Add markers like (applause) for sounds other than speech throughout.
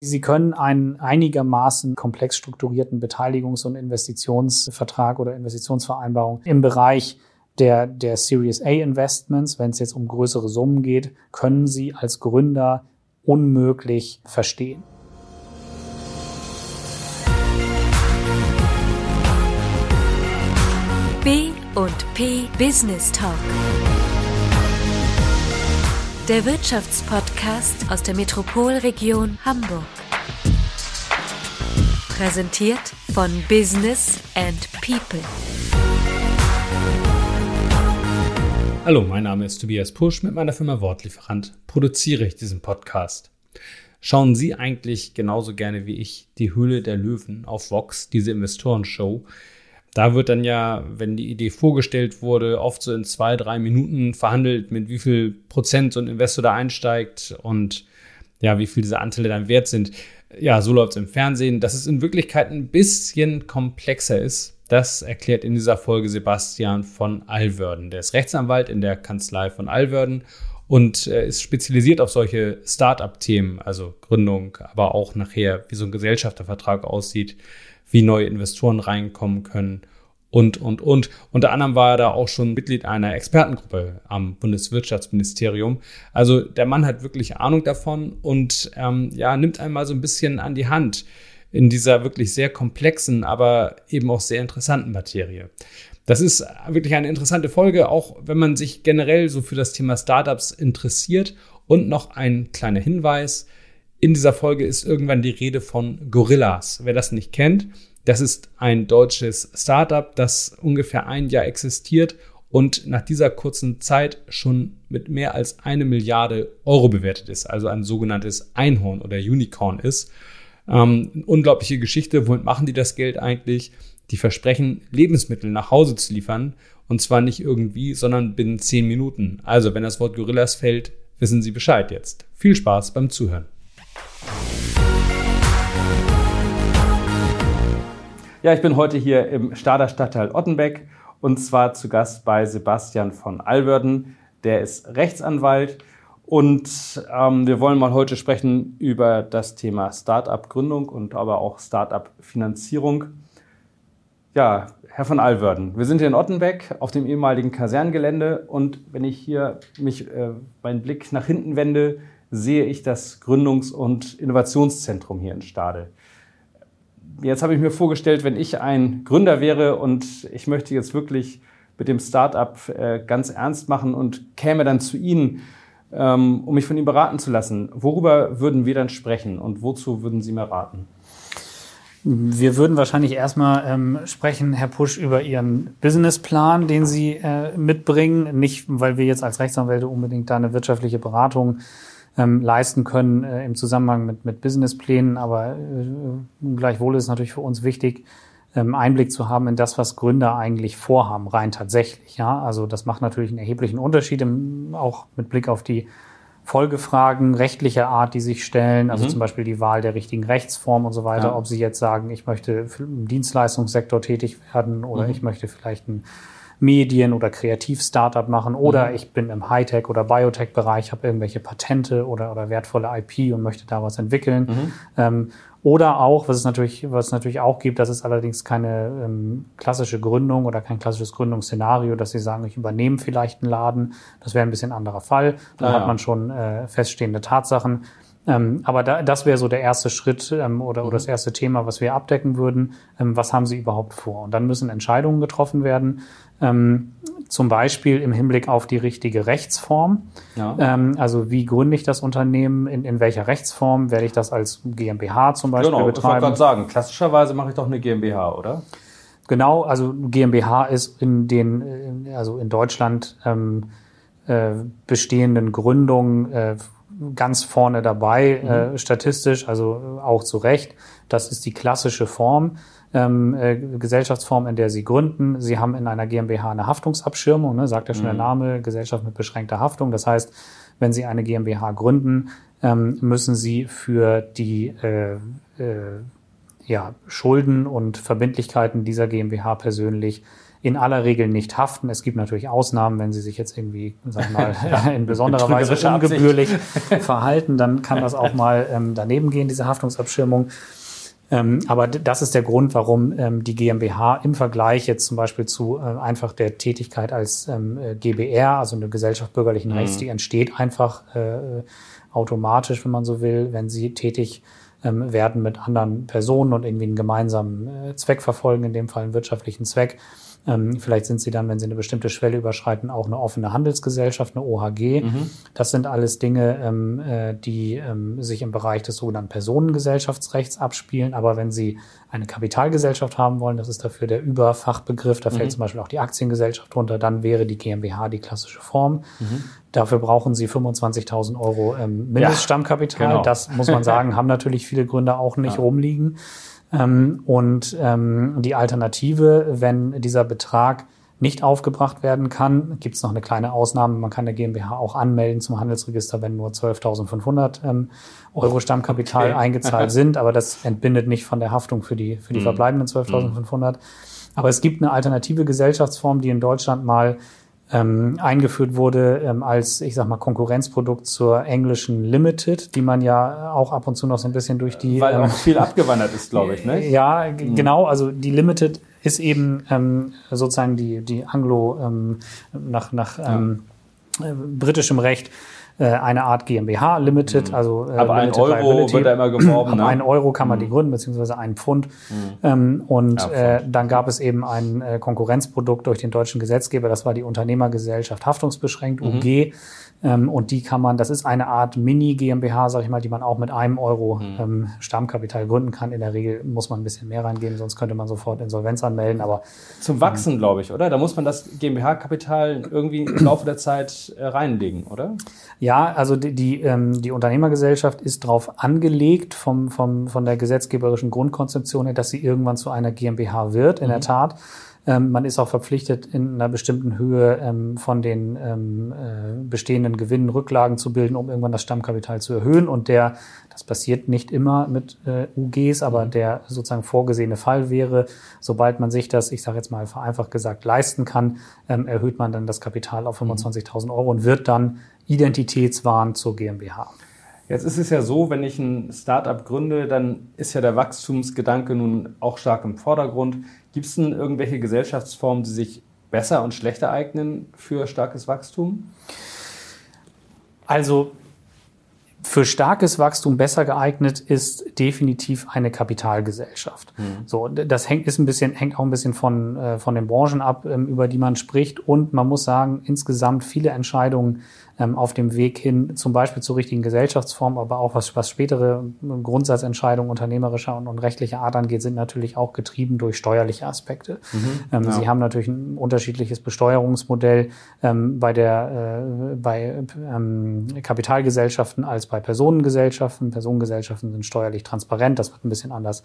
Sie können einen einigermaßen komplex strukturierten Beteiligungs- und Investitionsvertrag oder Investitionsvereinbarung im Bereich der, der Series A Investments, wenn es jetzt um größere Summen geht, können Sie als Gründer unmöglich verstehen. B und P Business Talk. Der Wirtschaftspodcast aus der Metropolregion Hamburg. Präsentiert von Business and People. Hallo, mein Name ist Tobias Pusch. Mit meiner Firma Wortlieferant produziere ich diesen Podcast. Schauen Sie eigentlich genauso gerne wie ich die Höhle der Löwen auf Vox, diese Investorenshow? Da wird dann ja, wenn die Idee vorgestellt wurde, oft so in zwei, drei Minuten verhandelt, mit wie viel Prozent so ein Investor da einsteigt und ja, wie viel diese Anteile dann wert sind. Ja, so läuft es im Fernsehen. Dass es in Wirklichkeit ein bisschen komplexer ist, das erklärt in dieser Folge Sebastian von Alwörden. Der ist Rechtsanwalt in der Kanzlei von Alwörden und ist spezialisiert auf solche Start-up-Themen, also Gründung, aber auch nachher, wie so ein Gesellschaftervertrag aussieht, wie neue Investoren reinkommen können und, und, und. Unter anderem war er da auch schon Mitglied einer Expertengruppe am Bundeswirtschaftsministerium. Also der Mann hat wirklich Ahnung davon und ähm, ja, nimmt einmal so ein bisschen an die Hand in dieser wirklich sehr komplexen, aber eben auch sehr interessanten Materie. Das ist wirklich eine interessante Folge, auch wenn man sich generell so für das Thema Startups interessiert. Und noch ein kleiner Hinweis. In dieser Folge ist irgendwann die Rede von Gorillas. Wer das nicht kennt, das ist ein deutsches Startup, das ungefähr ein Jahr existiert und nach dieser kurzen Zeit schon mit mehr als eine Milliarde Euro bewertet ist, also ein sogenanntes Einhorn oder Unicorn ist. Ähm, unglaubliche Geschichte. Womit machen die das Geld eigentlich? Die versprechen, Lebensmittel nach Hause zu liefern. Und zwar nicht irgendwie, sondern binnen zehn Minuten. Also, wenn das Wort Gorillas fällt, wissen Sie Bescheid jetzt. Viel Spaß beim Zuhören. Ja, ich bin heute hier im Stader Stadtteil Ottenbeck und zwar zu Gast bei Sebastian von Alwörden. Der ist Rechtsanwalt und ähm, wir wollen mal heute sprechen über das Thema Start-up-Gründung und aber auch Start-up-Finanzierung. Ja, Herr von Alwörden, wir sind hier in Ottenbeck auf dem ehemaligen Kaserngelände und wenn ich hier mich äh, meinen Blick nach hinten wende, sehe ich das Gründungs- und Innovationszentrum hier in Stade. Jetzt habe ich mir vorgestellt, wenn ich ein Gründer wäre und ich möchte jetzt wirklich mit dem Startup äh, ganz ernst machen und käme dann zu Ihnen, ähm, um mich von Ihnen beraten zu lassen, worüber würden wir dann sprechen und wozu würden Sie mir raten? Wir würden wahrscheinlich erstmal ähm, sprechen, Herr Pusch, über Ihren Businessplan, den Sie äh, mitbringen. Nicht, weil wir jetzt als Rechtsanwälte unbedingt da eine wirtschaftliche Beratung ähm, leisten können äh, im Zusammenhang mit, mit Businessplänen. Aber äh, gleichwohl ist es natürlich für uns wichtig, ähm, Einblick zu haben in das, was Gründer eigentlich vorhaben, rein tatsächlich. Ja, also das macht natürlich einen erheblichen Unterschied, im, auch mit Blick auf die Folgefragen rechtlicher Art, die sich stellen, also mhm. zum Beispiel die Wahl der richtigen Rechtsform und so weiter, ja. ob Sie jetzt sagen, ich möchte im Dienstleistungssektor tätig werden oder mhm. ich möchte vielleicht ein Medien- oder Kreativ-Startup machen oder mhm. ich bin im Hightech- oder Biotech-Bereich, habe irgendwelche Patente oder, oder wertvolle IP und möchte da was entwickeln. Mhm. Ähm, oder auch, was es natürlich, was es natürlich auch gibt, das ist allerdings keine ähm, klassische Gründung oder kein klassisches Gründungsszenario, dass Sie sagen, ich übernehme vielleicht einen Laden. Das wäre ein bisschen anderer Fall. Da ah, hat man schon äh, feststehende Tatsachen. Ähm, aber da, das wäre so der erste Schritt ähm, oder, oder das mhm. erste Thema, was wir abdecken würden. Ähm, was haben Sie überhaupt vor? Und dann müssen Entscheidungen getroffen werden. Ähm, zum Beispiel im Hinblick auf die richtige Rechtsform. Ja. Ähm, also wie gründe ich das Unternehmen, in, in welcher Rechtsform werde ich das als GmbH zum Beispiel genau, betreiben? Ich wollte gerade sagen, klassischerweise mache ich doch eine GmbH, oder? Genau, also GmbH ist in den, äh, also in Deutschland ähm, äh, bestehenden Gründungen äh, ganz vorne dabei, mhm. äh, statistisch, also auch zu Recht. Das ist die klassische Form ähm, äh, Gesellschaftsform, in der Sie gründen. Sie haben in einer GmbH eine Haftungsabschirmung, ne, sagt ja schon mhm. der Name, Gesellschaft mit beschränkter Haftung. Das heißt, wenn Sie eine GmbH gründen, ähm, müssen Sie für die äh, äh, ja, Schulden und Verbindlichkeiten dieser GmbH persönlich in aller Regel nicht haften. Es gibt natürlich Ausnahmen, wenn sie sich jetzt irgendwie, sag mal, (laughs) (laughs) in besonderer Weise ungebührlich (laughs) verhalten, dann kann das auch mal ähm, daneben gehen, diese Haftungsabschirmung. Ähm, aber das ist der Grund, warum ähm, die GmbH im Vergleich jetzt zum Beispiel zu äh, einfach der Tätigkeit als ähm, äh, GBR, also eine Gesellschaft bürgerlichen Rechts, die entsteht einfach äh, automatisch, wenn man so will, wenn sie tätig ähm, werden mit anderen Personen und irgendwie einen gemeinsamen äh, Zweck verfolgen, in dem Fall einen wirtschaftlichen Zweck. Ähm, vielleicht sind sie dann, wenn sie eine bestimmte Schwelle überschreiten, auch eine offene Handelsgesellschaft, eine OHG. Das sind alles Dinge, ähm, äh, die ähm, sich im Bereich des sogenannten Personengesellschaftsrechts abspielen. Aber wenn Sie eine Kapitalgesellschaft haben wollen, das ist dafür der Überfachbegriff, da fällt zum Beispiel auch die Aktiengesellschaft drunter, dann wäre die GmbH die klassische Form. Dafür brauchen Sie 25.000 Euro ähm, Mindeststammkapital. genau. Das muss man sagen, (laughs) haben natürlich viele Gründer auch nicht rumliegen. Ähm, und ähm, die Alternative, wenn dieser Betrag nicht aufgebracht werden kann, gibt es noch eine kleine Ausnahme. Man kann der GmbH auch anmelden zum Handelsregister, wenn nur 12.500 ähm, Euro Stammkapital Okay. eingezahlt (laughs) sind. Aber das entbindet nicht von der Haftung für die, für die verbleibenden 12.500. Aber es gibt eine alternative Gesellschaftsform, die in Deutschland mal ähm, eingeführt wurde ähm, als, ich sag mal, Konkurrenzprodukt zur englischen Limited, die man ja auch ab und zu noch so ein bisschen durch die Weil ähm, auch viel abgewandert ist, glaube ich. Ne? (laughs) ja, g- genau. Also die Limited ist eben ähm, sozusagen die, die Anglo ähm, nach, nach ähm, äh, britischem Recht eine Art GmbH Limited, also äh, Mhm. Aber ein Limited Euro Liability. wird da immer geworben. (clears throat) Ne? einen Euro kann man die gründen, beziehungsweise einen Pfund. Ähm, und Ja, äh, dann gab es eben ein äh, Konkurrenzprodukt durch den deutschen Gesetzgeber, das war die Unternehmergesellschaft Haftungsbeschränkt, Mhm. UG. Und die kann man, das ist eine Art Mini-GmbH, sag ich mal, die man auch mit einem Euro Mhm. ähm, Stammkapital gründen kann. In der Regel muss man ein bisschen mehr reingeben, sonst könnte man sofort Insolvenz anmelden. Aber Zum Wachsen, glaube ich, oder? Da muss man das GmbH-Kapital irgendwie im Laufe der Zeit äh, reinlegen, oder? Ja, also die, die, ähm, die Unternehmergesellschaft ist darauf angelegt vom, vom, von der gesetzgeberischen Grundkonzeption her, dass sie irgendwann zu einer GmbH wird, in der Tat. Ähm, man ist auch verpflichtet, in einer bestimmten Höhe ähm, von den ähm, äh, bestehenden Gewinnen Rücklagen zu bilden, um irgendwann das Stammkapital zu erhöhen. Und der, das passiert nicht immer mit äh, UGs, aber der sozusagen vorgesehene Fall wäre, sobald man sich das, ich sage jetzt mal vereinfacht gesagt, leisten kann, ähm, erhöht man dann das Kapital auf 25.000 Euro und wird dann Identitätswahn zur GmbH. Jetzt ist es ja so, wenn ich ein Startup gründe, dann ist ja der Wachstumsgedanke nun auch stark im Vordergrund. Gibt es denn irgendwelche Gesellschaftsformen, die sich besser und schlechter eignen für starkes Wachstum? Also für starkes Wachstum besser geeignet ist definitiv eine Kapitalgesellschaft. So, d- das hängt ist ein bisschen hängt auch ein bisschen von äh, von den Branchen ab, ähm, über die man spricht und man muss sagen insgesamt viele Entscheidungen auf dem Weg hin, zum Beispiel zur richtigen Gesellschaftsform, aber auch was was spätere ähm, Grundsatzentscheidungen unternehmerischer und, und rechtlicher Art angeht, sind natürlich auch getrieben durch steuerliche Aspekte. Ähm, ja. Sie haben natürlich ein unterschiedliches Besteuerungsmodell ähm, bei der äh, bei ähm, Kapitalgesellschaften als bei Personengesellschaften. Personengesellschaften sind steuerlich transparent. Das wird ein bisschen anders,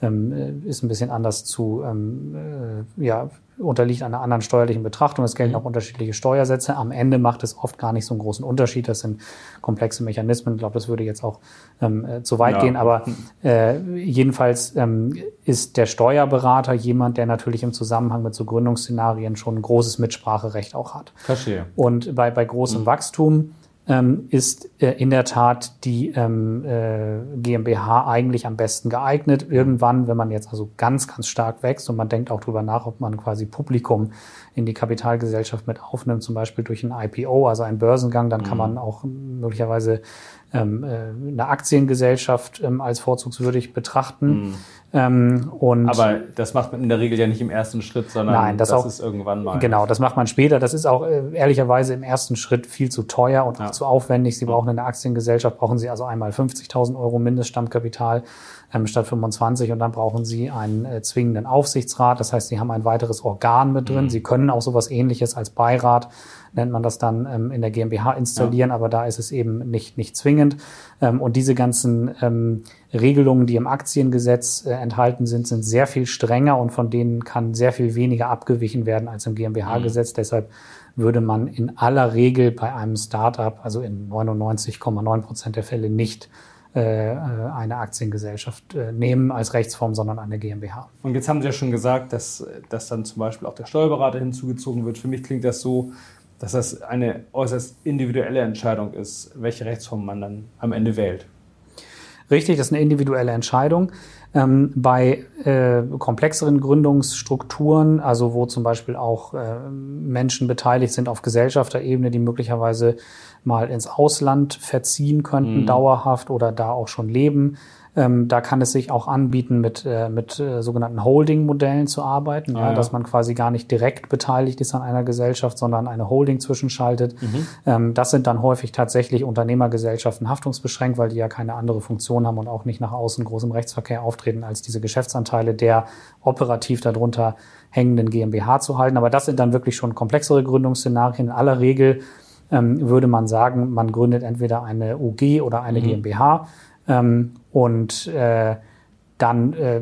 ähm, äh, ist ein bisschen anders zu, ähm, äh, ja, unterliegt einer anderen steuerlichen Betrachtung. Es gelten auch unterschiedliche Steuersätze. Am Ende macht es oft gar nicht so einen großen Unterschied. Das sind komplexe Mechanismen. Ich glaube, das würde jetzt auch ähm, äh, zu weit Ja. gehen. Aber äh, jedenfalls ähm, ist der Steuerberater jemand, der natürlich im Zusammenhang mit so Gründungsszenarien schon ein großes Mitspracherecht auch hat. Verstehe. Und bei, bei großem Wachstum ähm, ist äh, in der Tat die ähm, äh, GmbH eigentlich am besten geeignet. Irgendwann, wenn man jetzt also ganz, ganz stark wächst und man denkt auch drüber nach, ob man quasi Publikum in die Kapitalgesellschaft mit aufnimmt, zum Beispiel durch ein IPO, also einen Börsengang, dann kann man auch möglicherweise ähm, äh, eine Aktiengesellschaft ähm, als vorzugswürdig betrachten. Ähm, und Aber das macht man in der Regel ja nicht im ersten Schritt, sondern Nein, das auch- ist irgendwann mal. Genau, das macht man später. Das ist auch äh, ehrlicherweise im ersten Schritt viel zu teuer und auch Ja. zu aufwendig. Sie brauchen eine Aktiengesellschaft, brauchen Sie also einmal 50.000 Euro Mindeststammkapital ähm, statt 25 und dann brauchen Sie einen äh, zwingenden Aufsichtsrat. Das heißt, Sie haben ein weiteres Organ mit drin. Sie können auch sowas ähnliches als Beirat, nennt man das dann, ähm, in der GmbH installieren, aber da ist es eben nicht, nicht zwingend. Ähm, und diese ganzen ähm, Regelungen, die im Aktiengesetz äh, enthalten sind, sind sehr viel strenger und von denen kann sehr viel weniger abgewichen werden als im GmbH-Gesetz. Deshalb würde man in aller Regel bei einem Startup, also in 99,9 Prozent der Fälle nicht äh, eine Aktiengesellschaft äh, nehmen als Rechtsform, sondern eine GmbH. Und jetzt haben Sie ja schon gesagt, dass, dass dann zum Beispiel auch der Steuerberater hinzugezogen wird. Für mich klingt das so, dass das eine äußerst individuelle Entscheidung ist, welche Rechtsform man dann am Ende wählt. Richtig, das ist eine individuelle Entscheidung. Ähm, bei äh, komplexeren Gründungsstrukturen, also wo zum Beispiel auch äh, Menschen beteiligt sind auf Gesellschafterebene, die möglicherweise mal ins Ausland verziehen könnten, mhm. dauerhaft oder da auch schon leben, ähm, da kann es sich auch anbieten, mit, äh, mit äh, sogenannten Holding-Modellen zu arbeiten, ah, ja, ja. dass man quasi gar nicht direkt beteiligt ist an einer Gesellschaft, sondern eine Holding zwischenschaltet. Mhm. Ähm, das sind dann häufig tatsächlich Unternehmergesellschaften haftungsbeschränkt, weil die ja keine andere Funktion haben und auch nicht nach außen groß im Rechtsverkehr auftreten, als diese Geschäftsanteile der operativ darunter hängenden GmbH zu halten. Aber das sind dann wirklich schon komplexere Gründungsszenarien. In aller Regel ähm, würde man sagen, man gründet entweder eine UG oder eine mhm. GmbH. Ähm, und äh, dann äh,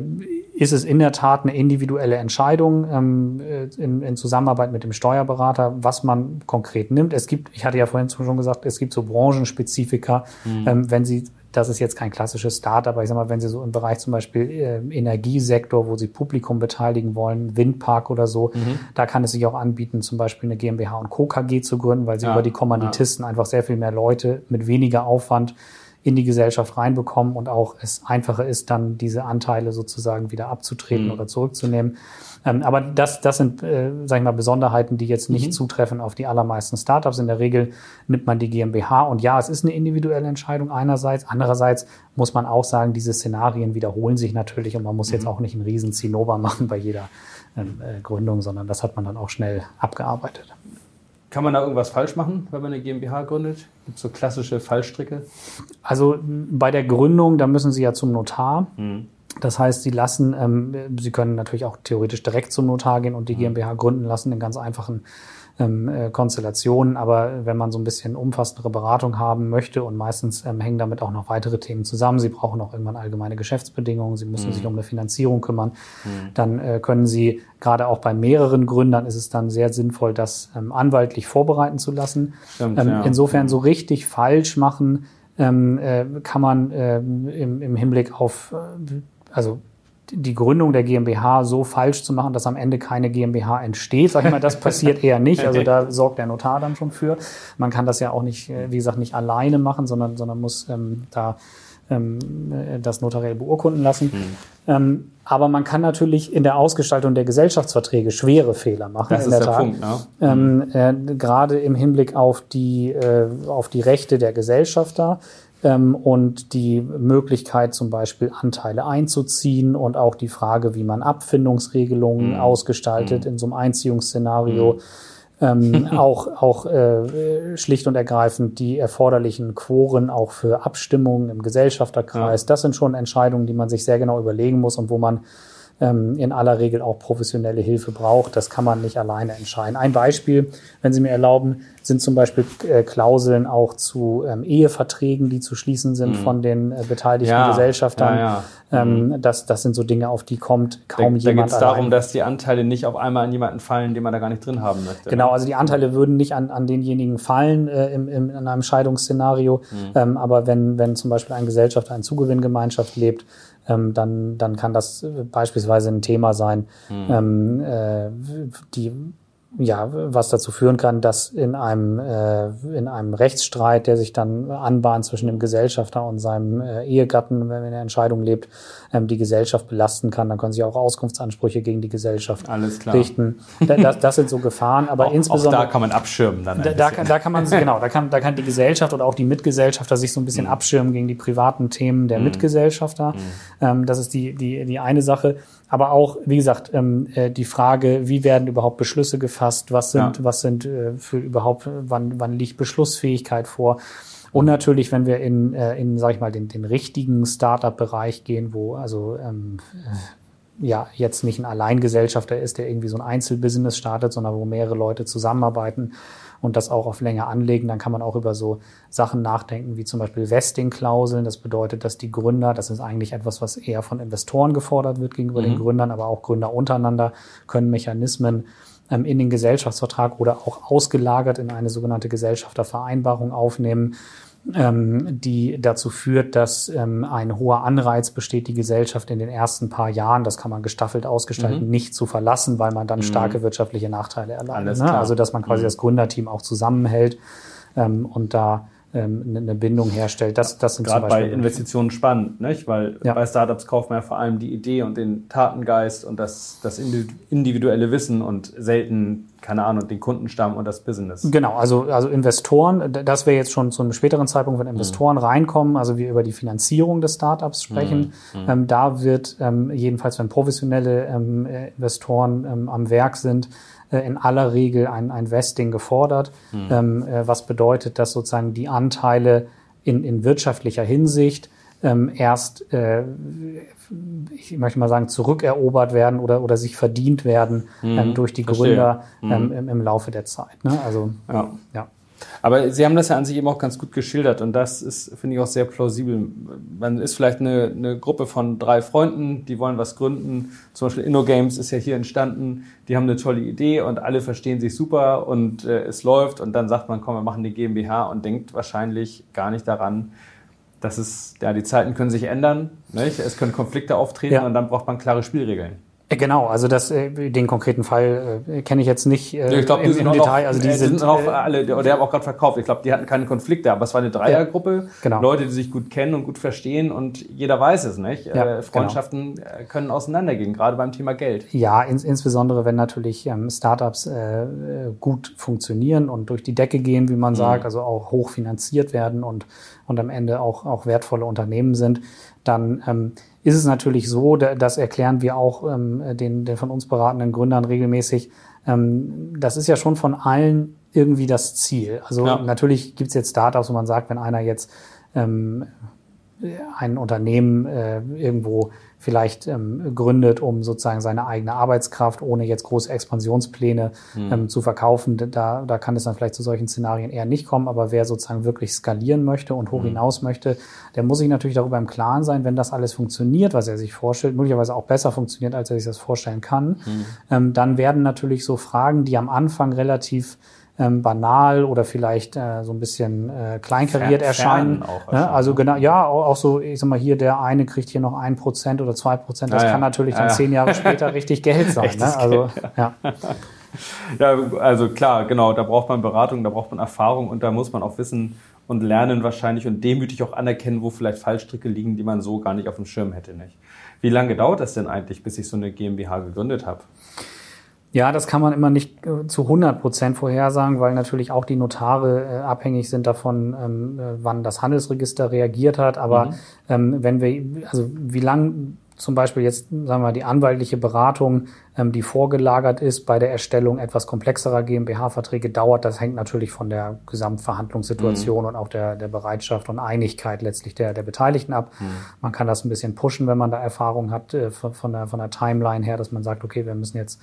ist es in der Tat eine individuelle Entscheidung ähm, äh, in, in Zusammenarbeit mit dem Steuerberater, was man konkret nimmt. Es gibt, ich hatte ja vorhin schon gesagt, es gibt so Branchenspezifika. Mhm. Ähm, wenn Sie, das ist jetzt kein klassisches Start, aber ich sag mal, wenn Sie so im Bereich zum Beispiel äh, Energiesektor, wo Sie Publikum beteiligen wollen, Windpark oder so, mhm. da kann es sich auch anbieten, zum Beispiel eine GmbH und Co. KG zu gründen, weil Sie ja, über die Kommanditisten ja. einfach sehr viel mehr Leute mit weniger Aufwand in die Gesellschaft reinbekommen und auch es einfacher ist, dann diese Anteile sozusagen wieder abzutreten mhm. oder zurückzunehmen. Ähm, aber das, das sind, äh, sag ich mal, Besonderheiten, die jetzt nicht mhm. zutreffen auf die allermeisten Startups. In der Regel nimmt man die GmbH und ja, es ist eine individuelle Entscheidung einerseits. Andererseits muss man auch sagen, diese Szenarien wiederholen sich natürlich und man muss mhm. jetzt auch nicht einen riesen Zinnober (laughs) machen bei jeder ähm, äh, Gründung, sondern das hat man dann auch schnell abgearbeitet. Kann man da irgendwas falsch machen, wenn man eine GmbH gründet? Gibt es so klassische Fallstricke? Also bei der Gründung, da müssen Sie ja zum Notar. Mhm. Das heißt, Sie lassen, ähm, Sie können natürlich auch theoretisch direkt zum Notar gehen und die mhm. GmbH gründen lassen in ganz einfachen ähm, äh, Konstellationen. Aber wenn man so ein bisschen umfassendere Beratung haben möchte und meistens ähm, hängen damit auch noch weitere Themen zusammen, Sie brauchen auch irgendwann allgemeine Geschäftsbedingungen, Sie müssen mhm. sich um eine Finanzierung kümmern, mhm. dann äh, können Sie gerade auch bei mehreren Gründern ist es dann sehr sinnvoll, das ähm, anwaltlich vorbereiten zu lassen. Stimmt, ähm, ja. Insofern so richtig falsch machen ähm, äh, kann man äh, im, im Hinblick auf, äh, also die Gründung der GmbH so falsch zu machen, dass am Ende keine GmbH entsteht. Sag ich mal, das passiert eher nicht. Also da sorgt der Notar dann schon für. Man kann das ja auch nicht, äh, wie gesagt, nicht alleine machen, sondern, sondern muss ähm, da ähm, äh, das notariell beurkunden lassen. Mhm. Ähm, aber man kann natürlich in der Ausgestaltung der Gesellschaftsverträge schwere Fehler machen. Das ist der, der Punkt. Ne? Ähm, äh, gerade im Hinblick auf die, äh, auf die Rechte der Gesellschafter ähm, und die Möglichkeit zum Beispiel Anteile einzuziehen und auch die Frage, wie man Abfindungsregelungen mhm. ausgestaltet mhm. in so einem Einziehungsszenario. Mhm. ähm, (laughs) auch auch äh, schlicht und ergreifend die erforderlichen Quoren auch für Abstimmungen im Gesellschafterkreis. Ja. Das sind schon Entscheidungen, die man sich sehr genau überlegen muss und wo man ähm, in aller Regel auch professionelle Hilfe braucht. Das kann man nicht alleine entscheiden. Ein Beispiel, wenn Sie mir erlauben, sind zum Beispiel äh, Klauseln auch zu ähm, Eheverträgen, die zu schließen sind mhm. von den äh, beteiligten ja, Gesellschaftern. Ja, ja. Ähm, mhm. das, das sind so Dinge, auf die kommt kaum da, jemand. Da geht es darum, dass die Anteile nicht auf einmal an jemanden fallen, den man da gar nicht drin haben möchte. Genau, also die Anteile würden nicht an, an denjenigen fallen äh, im, im, in einem Scheidungsszenario. Mhm. Ähm, aber wenn, wenn zum Beispiel ein Gesellschafter in Zugewinngemeinschaft lebt, ähm, dann, dann kann das beispielsweise ein Thema sein, mhm. ähm, äh, die ja, was dazu führen kann, dass in einem, äh, in einem Rechtsstreit, der sich dann anbahnt zwischen dem Gesellschafter und seinem äh, Ehegatten, wenn er in der Entscheidung lebt, ähm, die Gesellschaft belasten kann. Dann können sich auch Auskunftsansprüche gegen die Gesellschaft Alles klar. richten. Das, das sind so Gefahren, aber (laughs) auch, insbesondere. Auch da kann man abschirmen dann. Da, da, kann, da kann man, (laughs) genau, da kann, da kann die Gesellschaft oder auch die Mitgesellschafter sich so ein bisschen mhm. abschirmen gegen die privaten Themen der mhm. Mitgesellschafter. Mhm. Ähm, das ist die, die, die eine Sache. Aber auch, wie gesagt, ähm, äh, die Frage, wie werden überhaupt Beschlüsse gefasst? Was sind, ja. was sind äh, für überhaupt, wann, wann liegt Beschlussfähigkeit vor? Und natürlich, wenn wir in, äh, in sag ich mal, den, den richtigen Startup-Bereich gehen, wo also ähm, äh, ja jetzt nicht ein Alleingesellschafter ist, der irgendwie so ein Einzelbusiness startet, sondern wo mehrere Leute zusammenarbeiten und das auch auf länger anlegen, dann kann man auch über so Sachen nachdenken, wie zum Beispiel Vesting-Klauseln. Das bedeutet, dass die Gründer, das ist eigentlich etwas, was eher von Investoren gefordert wird gegenüber mhm. den Gründern, aber auch Gründer untereinander können Mechanismen ähm, in den Gesellschaftsvertrag oder auch ausgelagert in eine sogenannte Gesellschaftervereinbarung aufnehmen, ähm, die dazu führt, dass ähm, ein hoher Anreiz besteht, die Gesellschaft in den ersten paar Jahren, das kann man gestaffelt ausgestalten, Mhm. nicht zu verlassen, weil man dann starke wirtschaftliche Nachteile erleidet. Ne? Mhm. Also dass man quasi das Gründerteam auch zusammenhält ähm, und da ähm, eine eine Bindung herstellt. Das, das sind Gerade bei Investitionen spannend, nicht? weil Ja. bei Startups kauft man ja vor allem die Idee und den Tatengeist und das, das indi- individuelle Wissen und selten, keine Ahnung, den Kundenstamm und das Business. Genau, also, also Investoren, das wäre jetzt schon zu einem späteren Zeitpunkt, wenn Investoren reinkommen, also wir über die Finanzierung des Startups sprechen. Ähm, da wird ähm, jedenfalls, wenn professionelle ähm, äh, Investoren ähm, am Werk sind, in aller Regel ein, ein Vesting gefordert, äh, was bedeutet, dass sozusagen die Anteile in, in wirtschaftlicher Hinsicht ähm, erst, äh, ich möchte mal sagen, zurückerobert werden oder, oder sich verdient werden ähm, durch die verstehe. Gründer ähm, im, im Laufe der Zeit. Ne? Also Ja. ja. Aber Sie haben das ja an sich eben auch ganz gut geschildert und das ist, finde ich, auch sehr plausibel. Man ist vielleicht eine, eine Gruppe von drei Freunden, die wollen was gründen. Zum Beispiel InnoGames ist ja hier entstanden. Die haben eine tolle Idee und alle verstehen sich super und äh, es läuft und dann sagt man, komm, wir machen eine GmbH und denkt wahrscheinlich gar nicht daran, dass es, ja, die Zeiten können sich ändern, nicht? es können Konflikte auftreten Ja. und dann braucht man klare Spielregeln. Äh, Genau, also das, äh, den konkreten Fall äh, kenne ich jetzt nicht äh, Ich glaube, die im, im Detail. Noch, also die äh, sind, sind auch alle, der, der haben auch gerade verkauft. Ich glaube, die hatten keine Konflikte, aber es war eine Dreiergruppe. genau. Leute, die sich gut kennen und gut verstehen und jeder weiß es, nicht? Ja, genau. äh, Freundschaften äh, können auseinandergehen, gerade beim Thema Geld. Ja, ins, insbesondere wenn natürlich ähm, Startups äh, gut funktionieren und durch die Decke gehen, wie Mhm. man sagt, also auch hoch finanziert werden und, und am Ende auch, auch wertvolle Unternehmen sind, dann ähm, ist es natürlich so, da, das erklären wir auch ähm, den, den von uns beratenden Gründern regelmäßig, ähm, das ist ja schon von allen irgendwie das Ziel. Also Ja. natürlich gibt es jetzt Startups, wo man sagt, wenn einer jetzt ähm, ein Unternehmen äh, irgendwo vielleicht ähm, gründet, um sozusagen seine eigene Arbeitskraft ohne jetzt große Expansionspläne ähm, zu verkaufen. Da, da kann es dann vielleicht zu solchen Szenarien eher nicht kommen. Aber wer sozusagen wirklich skalieren möchte und hoch hinaus möchte, der muss sich natürlich darüber im Klaren sein, wenn das alles funktioniert, was er sich vorstellt, möglicherweise auch besser funktioniert, als er sich das vorstellen kann, ähm, dann werden natürlich so Fragen, die am Anfang relativ ähm, banal oder vielleicht äh, so ein bisschen äh, kleinkariert erscheinen. auch ne? Also genau, ja, auch, auch so, ich sag mal, hier der eine kriegt hier noch ein Prozent oder zwei Prozent. Das Ja, ja. kann natürlich Ja, dann ja. zehn Jahre später (laughs) richtig Geld sein. Ne? Also ja. (laughs) Ja, also klar, genau, da braucht man Beratung, da braucht man Erfahrung und da muss man auch wissen und lernen wahrscheinlich und demütig auch anerkennen, wo vielleicht Fallstricke liegen, die man so gar nicht auf dem Schirm hätte. Nicht? Wie lange dauert das denn eigentlich, bis ich so eine GmbH gegründet habe? Ja, das kann man immer nicht äh, zu 100 Prozent vorhersagen, weil natürlich auch die Notare äh, abhängig sind davon, ähm, äh, wann das Handelsregister reagiert hat. Aber ähm, wenn wir, also wie lang zum Beispiel jetzt, sagen wir mal, die anwaltliche Beratung, ähm, die vorgelagert ist bei der Erstellung etwas komplexerer GmbH-Verträge dauert, das hängt natürlich von der Gesamtverhandlungssituation und auch der, der Bereitschaft und Einigkeit letztlich der, der Beteiligten ab. Man kann das ein bisschen pushen, wenn man da Erfahrung hat äh, von, der, von der Timeline her, dass man sagt, okay, wir müssen jetzt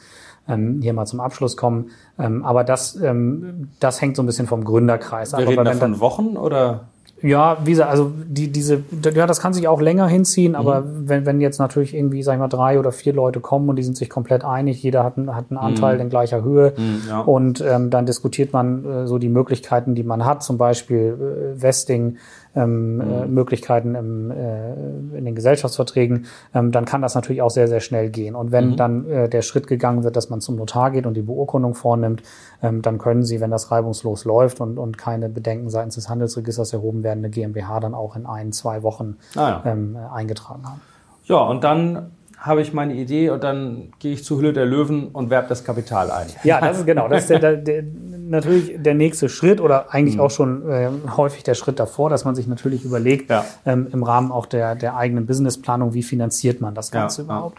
ähm, hier mal zum Abschluss kommen. Ähm, aber das, ähm, das hängt so ein bisschen vom Gründerkreis ab. Wir reden Aber da wenn dann- von Wochen oder? ja, wie gesagt, also die, diese, ja, das kann sich auch länger hinziehen, aber Mhm. wenn, wenn jetzt natürlich irgendwie, sag ich mal, drei oder vier Leute kommen und die sind sich komplett einig, jeder hat, einen- hat einen Anteil in gleicher Höhe Mhm, ja. und ähm, dann diskutiert man äh, so die Möglichkeiten, die man hat, zum Beispiel äh, Vesting, ähm, Mhm. äh, Möglichkeiten im, äh, in den Gesellschaftsverträgen, ähm, dann kann das natürlich auch sehr, sehr schnell gehen. Und Mhm. wenn dann äh, der Schritt gegangen wird, dass man zum Notar geht und die Beurkundung vornimmt, ähm, dann können Sie, wenn das reibungslos läuft und, und keine Bedenken seitens des Handelsregisters erhoben werden, eine GmbH dann auch in ein, zwei Wochen Ah, ja. ähm, äh, eingetragen haben. ja, und dann habe ich meine Idee und dann gehe ich zur Hülle der Löwen und werbe das Kapital ein. Ja, das ist genau. Das ist der, der, der, natürlich der nächste Schritt oder eigentlich Mhm. auch schon äh, häufig der Schritt davor, dass man sich natürlich überlegt, Ja. ähm, im Rahmen auch der, der eigenen Businessplanung, wie finanziert man das Ganze Ja, ja. überhaupt.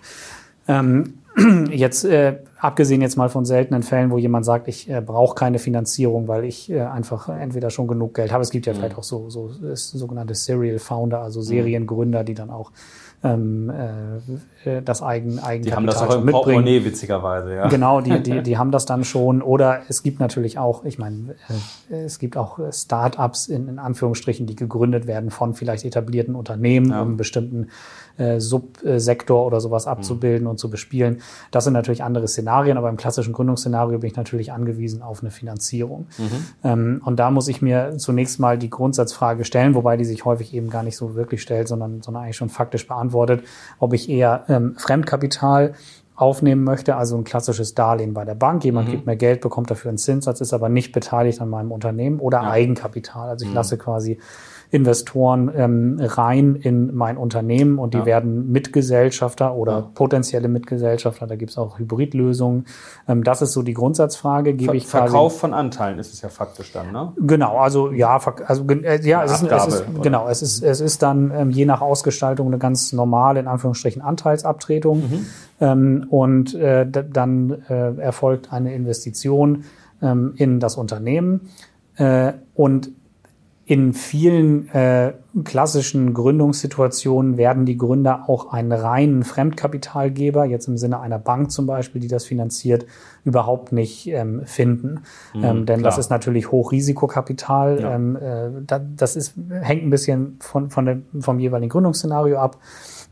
Ähm, (clears throat) jetzt, äh, abgesehen jetzt mal von seltenen Fällen, wo jemand sagt, ich äh, brauche keine Finanzierung, weil ich äh, einfach entweder schon genug Geld habe. Es gibt ja Mhm. vielleicht auch so, so sogenannte Serial Founder, also Seriengründer, die dann auch ähm, äh, das Eigen, Die Eigenkapital haben das auch im mitbringen. Portemonnaie, witzigerweise. Ja. Genau, die, die, (laughs) die haben das dann schon. Oder es gibt natürlich auch, ich meine, äh, es gibt auch äh, Start-ups in, in Anführungsstrichen, die gegründet werden von vielleicht etablierten Unternehmen, Ja. um einen bestimmten äh, Subsektor oder sowas abzubilden und zu bespielen. Das sind natürlich andere Szenarien, aber im klassischen Gründungsszenario bin ich natürlich angewiesen auf eine Finanzierung. Mhm. Ähm, und da muss ich mir zunächst mal die Grundsatzfrage stellen, wobei die sich häufig eben gar nicht so wirklich stellt, sondern, sondern eigentlich schon faktisch beantwortet, ob ich eher ähm, Fremdkapital aufnehmen möchte, also ein klassisches Darlehen bei der Bank. Jemand mhm. gibt mir Geld, bekommt dafür einen Zinssatz, ist aber nicht beteiligt an meinem Unternehmen oder ja. Eigenkapital. Also ich mhm. lasse quasi Investoren ähm, rein in mein Unternehmen und die ja. werden Mitgesellschafter oder ja. potenzielle Mitgesellschafter. Da gibt es auch Hybridlösungen. Ähm, das ist so die Grundsatzfrage. Gebe Ver ich quasi, Verkauf von Anteilen ist es ja faktisch dann, ne? Genau, also ja, also äh, ja, es ist, es ist, genau, es ist es ist dann ähm, je nach Ausgestaltung eine ganz normale in Anführungsstrichen Anteilsabtretung mhm. ähm, und äh, dann äh, erfolgt eine Investition ähm, in das Unternehmen äh, und in vielen äh, klassischen Gründungssituationen werden die Gründer auch einen reinen Fremdkapitalgeber, jetzt im Sinne einer Bank zum Beispiel, die das finanziert, überhaupt nicht ähm, finden. Mhm, ähm, denn klar. das ist natürlich Hochrisikokapital. Ja. Ähm, äh, da, das ist, hängt ein bisschen von, von dem, vom jeweiligen Gründungsszenario ab.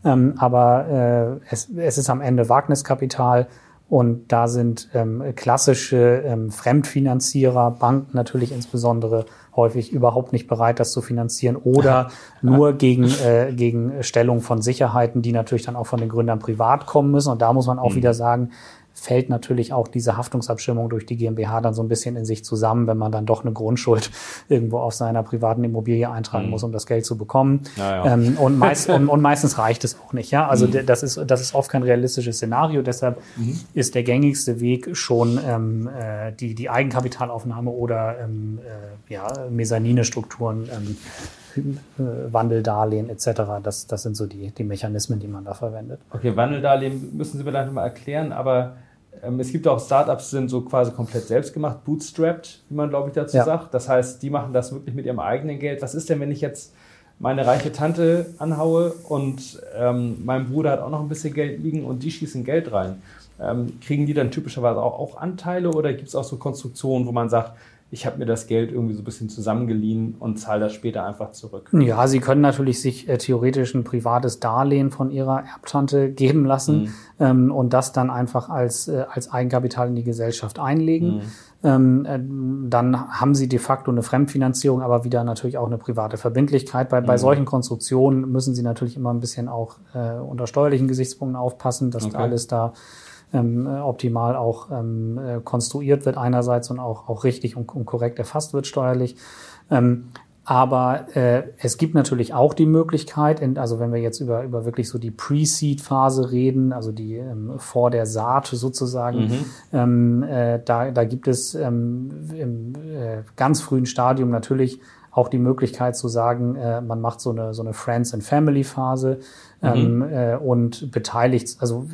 Ähm, aber äh, es, es ist am Ende Wagniskapital. Und da sind ähm, klassische ähm, Fremdfinanzierer, Banken natürlich insbesondere, häufig überhaupt nicht bereit, das zu finanzieren oder nur gegen, äh, gegen Stellung von Sicherheiten, die natürlich dann auch von den Gründern privat kommen müssen. Und da muss man auch mhm. wieder sagen, fällt natürlich auch diese Haftungsabstimmung durch die GmbH dann so ein bisschen in sich zusammen, wenn man dann doch eine Grundschuld (laughs) irgendwo auf seiner privaten Immobilie eintragen mhm. muss, um das Geld zu bekommen. Ja, ja. Ähm, und, (laughs) meist, und, und, meistens reicht es auch nicht. Ja, also mhm. das ist das ist oft kein realistisches Szenario. Deshalb mhm. ist der gängigste Weg schon ähm, äh, die die Eigenkapitalaufnahme oder ähm, äh, ja Mezzaninstrukturen. Ähm, äh, Wandeldarlehen etc. Das, das sind so die, die Mechanismen, die man da verwendet. Okay, Wandeldarlehen müssen Sie vielleicht nochmal erklären, aber es gibt auch Startups, die sind so quasi komplett selbst gemacht, bootstrapped, wie man glaube ich dazu ja. sagt. Das heißt, die machen das wirklich mit ihrem eigenen Geld. Was ist denn, wenn ich jetzt meine reiche Tante anhaue und ähm, mein Bruder hat auch noch ein bisschen Geld liegen und die schießen Geld rein? Ähm, kriegen die dann typischerweise auch, auch Anteile oder gibt es auch so Konstruktionen, wo man sagt, ich habe mir das Geld irgendwie so ein bisschen zusammengeliehen und zahle das später einfach zurück. Ja, Sie können natürlich sich äh, theoretisch ein privates Darlehen von Ihrer Erbtante geben lassen mhm. ähm, und das dann einfach als, äh, als Eigenkapital in die Gesellschaft einlegen. Mhm. Ähm, äh, dann haben Sie de facto eine Fremdfinanzierung, aber wieder natürlich auch eine private Verbindlichkeit. Bei, mhm. bei solchen Konstruktionen müssen Sie natürlich immer ein bisschen auch äh, unter steuerlichen Gesichtspunkten aufpassen, dass okay. alles da ähm, äh, optimal auch ähm, äh, konstruiert wird einerseits und auch, auch richtig und, und korrekt erfasst wird steuerlich. Ähm, aber äh, es gibt natürlich auch die Möglichkeit, in, also wenn wir jetzt über, über wirklich so die Pre-Seed-Phase reden, also die ähm, vor der Saat sozusagen, mhm. ähm, äh, da, da gibt es ähm, im äh, ganz frühen Stadium natürlich auch die Möglichkeit zu sagen, äh, man macht so eine, so eine Friends ähm, mhm. äh, und beteiligt, also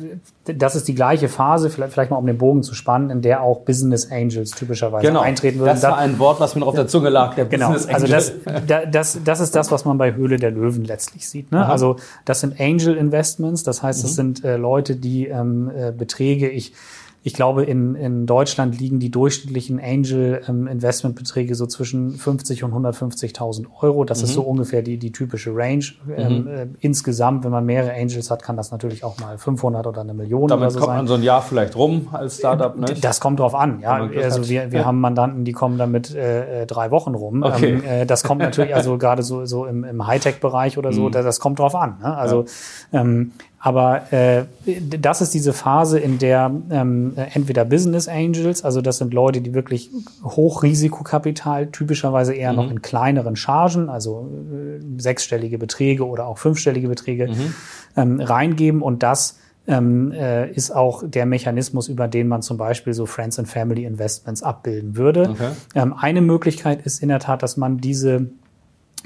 das ist die gleiche Phase, vielleicht, vielleicht mal um den Bogen zu spannen, in der auch Business Angels typischerweise genau. eintreten würden. Das war ein Wort, was mir noch auf der Zunge lag, der genau. Business Angel. Also das, das, das ist das, was man bei Höhle der Löwen letztlich sieht. Ne? Also das sind Angel Investments, das heißt, das mhm. sind äh, Leute, die ähm, äh, Beträge, ich ich glaube, in, in Deutschland liegen die durchschnittlichen Angel-Investmentbeträge ähm, so zwischen 50 und 150.000 Euro. Das mhm. ist so ungefähr die, die typische Range. Mhm. Ähm, äh, insgesamt, wenn man mehrere Angels hat, kann das natürlich auch mal 500 oder eine Million Damit oder so kommt sein. man so ein Jahr vielleicht rum als Startup, ne? Das kommt drauf an, ja. Also wir, wir ja. haben Mandanten, die kommen damit äh, äh, drei Wochen rum. Okay. Ähm, äh, das kommt natürlich, also gerade so, so im, im Hightech-Bereich oder so, mhm. das, das kommt drauf an. Ne? Also ja. ähm, aber äh, das ist diese Phase, in der ähm, entweder Business Angels, also das sind Leute, die wirklich Hochrisikokapital, typischerweise eher mhm. noch in kleineren Chargen, also äh, sechsstellige Beträge oder auch fünfstellige Beträge mhm. ähm, reingeben und das ähm, äh, ist auch der Mechanismus, über den man zum Beispiel so Friends and Family Investments abbilden würde. Okay. Ähm, eine Möglichkeit ist in der Tat, dass man diese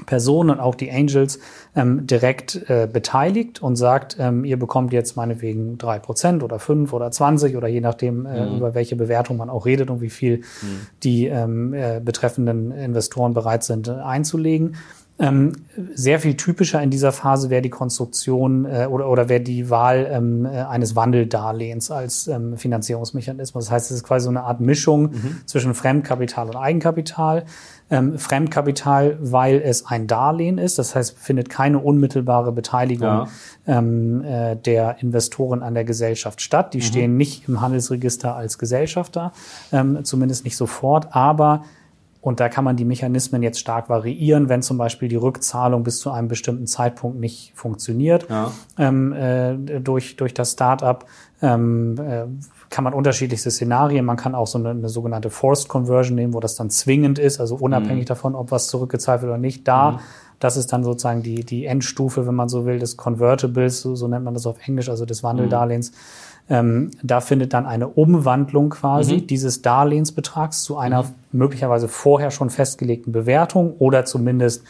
Personen und auch die Angels ähm, direkt äh, beteiligt und sagt, ähm, ihr bekommt jetzt meinetwegen drei Prozent oder fünf oder zwanzig oder je nachdem, äh, mhm. über welche Bewertung man auch redet und wie viel mhm. die ähm, äh, betreffenden Investoren bereit sind äh, einzulegen. Ähm, sehr viel typischer in dieser Phase wäre die Konstruktion äh, oder, oder wäre die Wahl ähm, äh, eines Wandeldarlehens als ähm, Finanzierungsmechanismus. Das heißt, es ist quasi so eine Art Mischung mhm. zwischen Fremdkapital und Eigenkapital. Ähm, Fremdkapital, weil es ein Darlehen ist, das heißt, findet keine unmittelbare Beteiligung ja. ähm, äh, der Investoren an der Gesellschaft statt. Die mhm. stehen nicht im Handelsregister als Gesellschafter, ähm, zumindest nicht sofort, aber und da kann man die Mechanismen jetzt stark variieren, wenn zum Beispiel die Rückzahlung bis zu einem bestimmten Zeitpunkt nicht funktioniert ja. ähm, äh, durch, durch das Startup. Ähm, äh, kann man unterschiedlichste Szenarien, man kann auch so eine, eine, sogenannte Forced Conversion nehmen, wo das dann zwingend ist, also unabhängig mhm. davon, ob was zurückgezahlt wird oder nicht. Da, mhm. das ist dann sozusagen die, die Endstufe, wenn man so will, des Convertibles, so, so nennt man das auf Englisch, also des Wandeldarlehens. Mhm ähm, da findet dann eine Umwandlung quasi mhm. dieses Darlehensbetrags zu einer mhm. möglicherweise vorher schon festgelegten Bewertung oder zumindest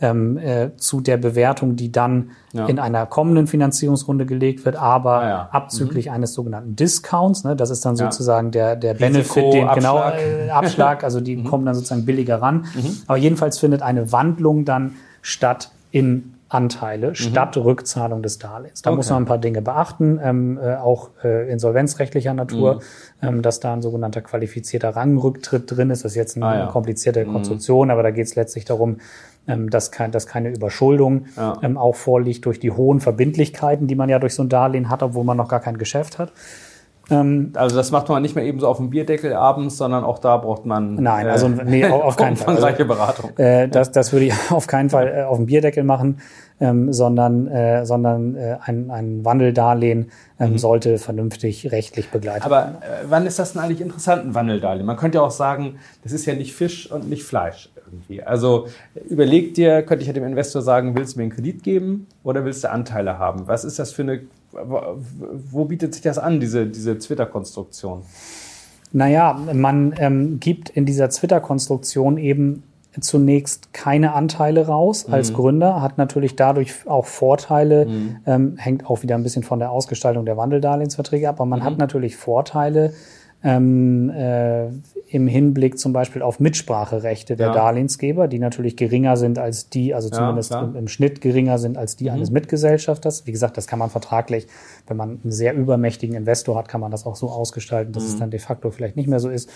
ähm, äh, zu der Bewertung, die dann ja. in einer kommenden Finanzierungsrunde gelegt wird, aber ah, ja. abzüglich mhm. eines sogenannten Discounts. Ne? Das ist dann sozusagen der, der Benefit, den genau äh, Abschlag, also die (laughs) mhm. kommen dann sozusagen billiger ran. Mhm. Aber jedenfalls findet eine Wandlung dann statt in Anteile mhm. statt Rückzahlung des Darlehens. Da okay. muss man ein paar Dinge beachten, ähm, äh, auch äh, insolvenzrechtlicher Natur, mhm. ähm, dass da ein sogenannter qualifizierter Rangrücktritt drin ist. Das ist jetzt eine ah, ja. komplizierte mhm. Konstruktion, aber da geht es letztlich darum, ähm, dass, kein, dass keine Überschuldung ja. ähm, auch vorliegt durch die hohen Verbindlichkeiten, die man ja durch so ein Darlehen hat, obwohl man noch gar kein Geschäft hat. Ähm, also das macht man nicht mehr eben so auf dem Bierdeckel abends, sondern auch da braucht man Nein, also äh, nee, auf (laughs) keinen Fall. Also, Beratung. Äh, das, das würde ich (laughs) auf keinen Fall äh, auf dem Bierdeckel machen, ähm, sondern, äh, sondern äh, ein, ein Wandeldarlehen ähm, mhm. sollte vernünftig rechtlich begleitet Aber äh, wann ist das denn eigentlich interessant, ein Wandeldarlehen? Man könnte ja auch sagen, das ist ja nicht Fisch und nicht Fleisch irgendwie. Also überleg dir, könnte ich ja dem Investor sagen, willst du mir einen Kredit geben oder willst du Anteile haben? Was ist das für eine wo bietet sich das an, diese, diese Twitter-Konstruktion? Naja, man ähm, gibt in dieser Twitter-Konstruktion eben zunächst keine Anteile raus als mhm. Gründer, hat natürlich dadurch auch Vorteile, mhm. ähm, hängt auch wieder ein bisschen von der Ausgestaltung der Wandeldarlehensverträge ab, aber man mhm. hat natürlich Vorteile, ähm, äh, im Hinblick zum Beispiel auf Mitspracherechte der ja. Darlehensgeber, die natürlich geringer sind als die, also zumindest ja, im, im, Schnitt geringer sind als die mhm. eines Mitgesellschafters. Wie gesagt, das kann man vertraglich, wenn man einen sehr übermächtigen Investor hat, kann man das auch so ausgestalten, dass mhm. es dann de facto vielleicht nicht mehr so ist.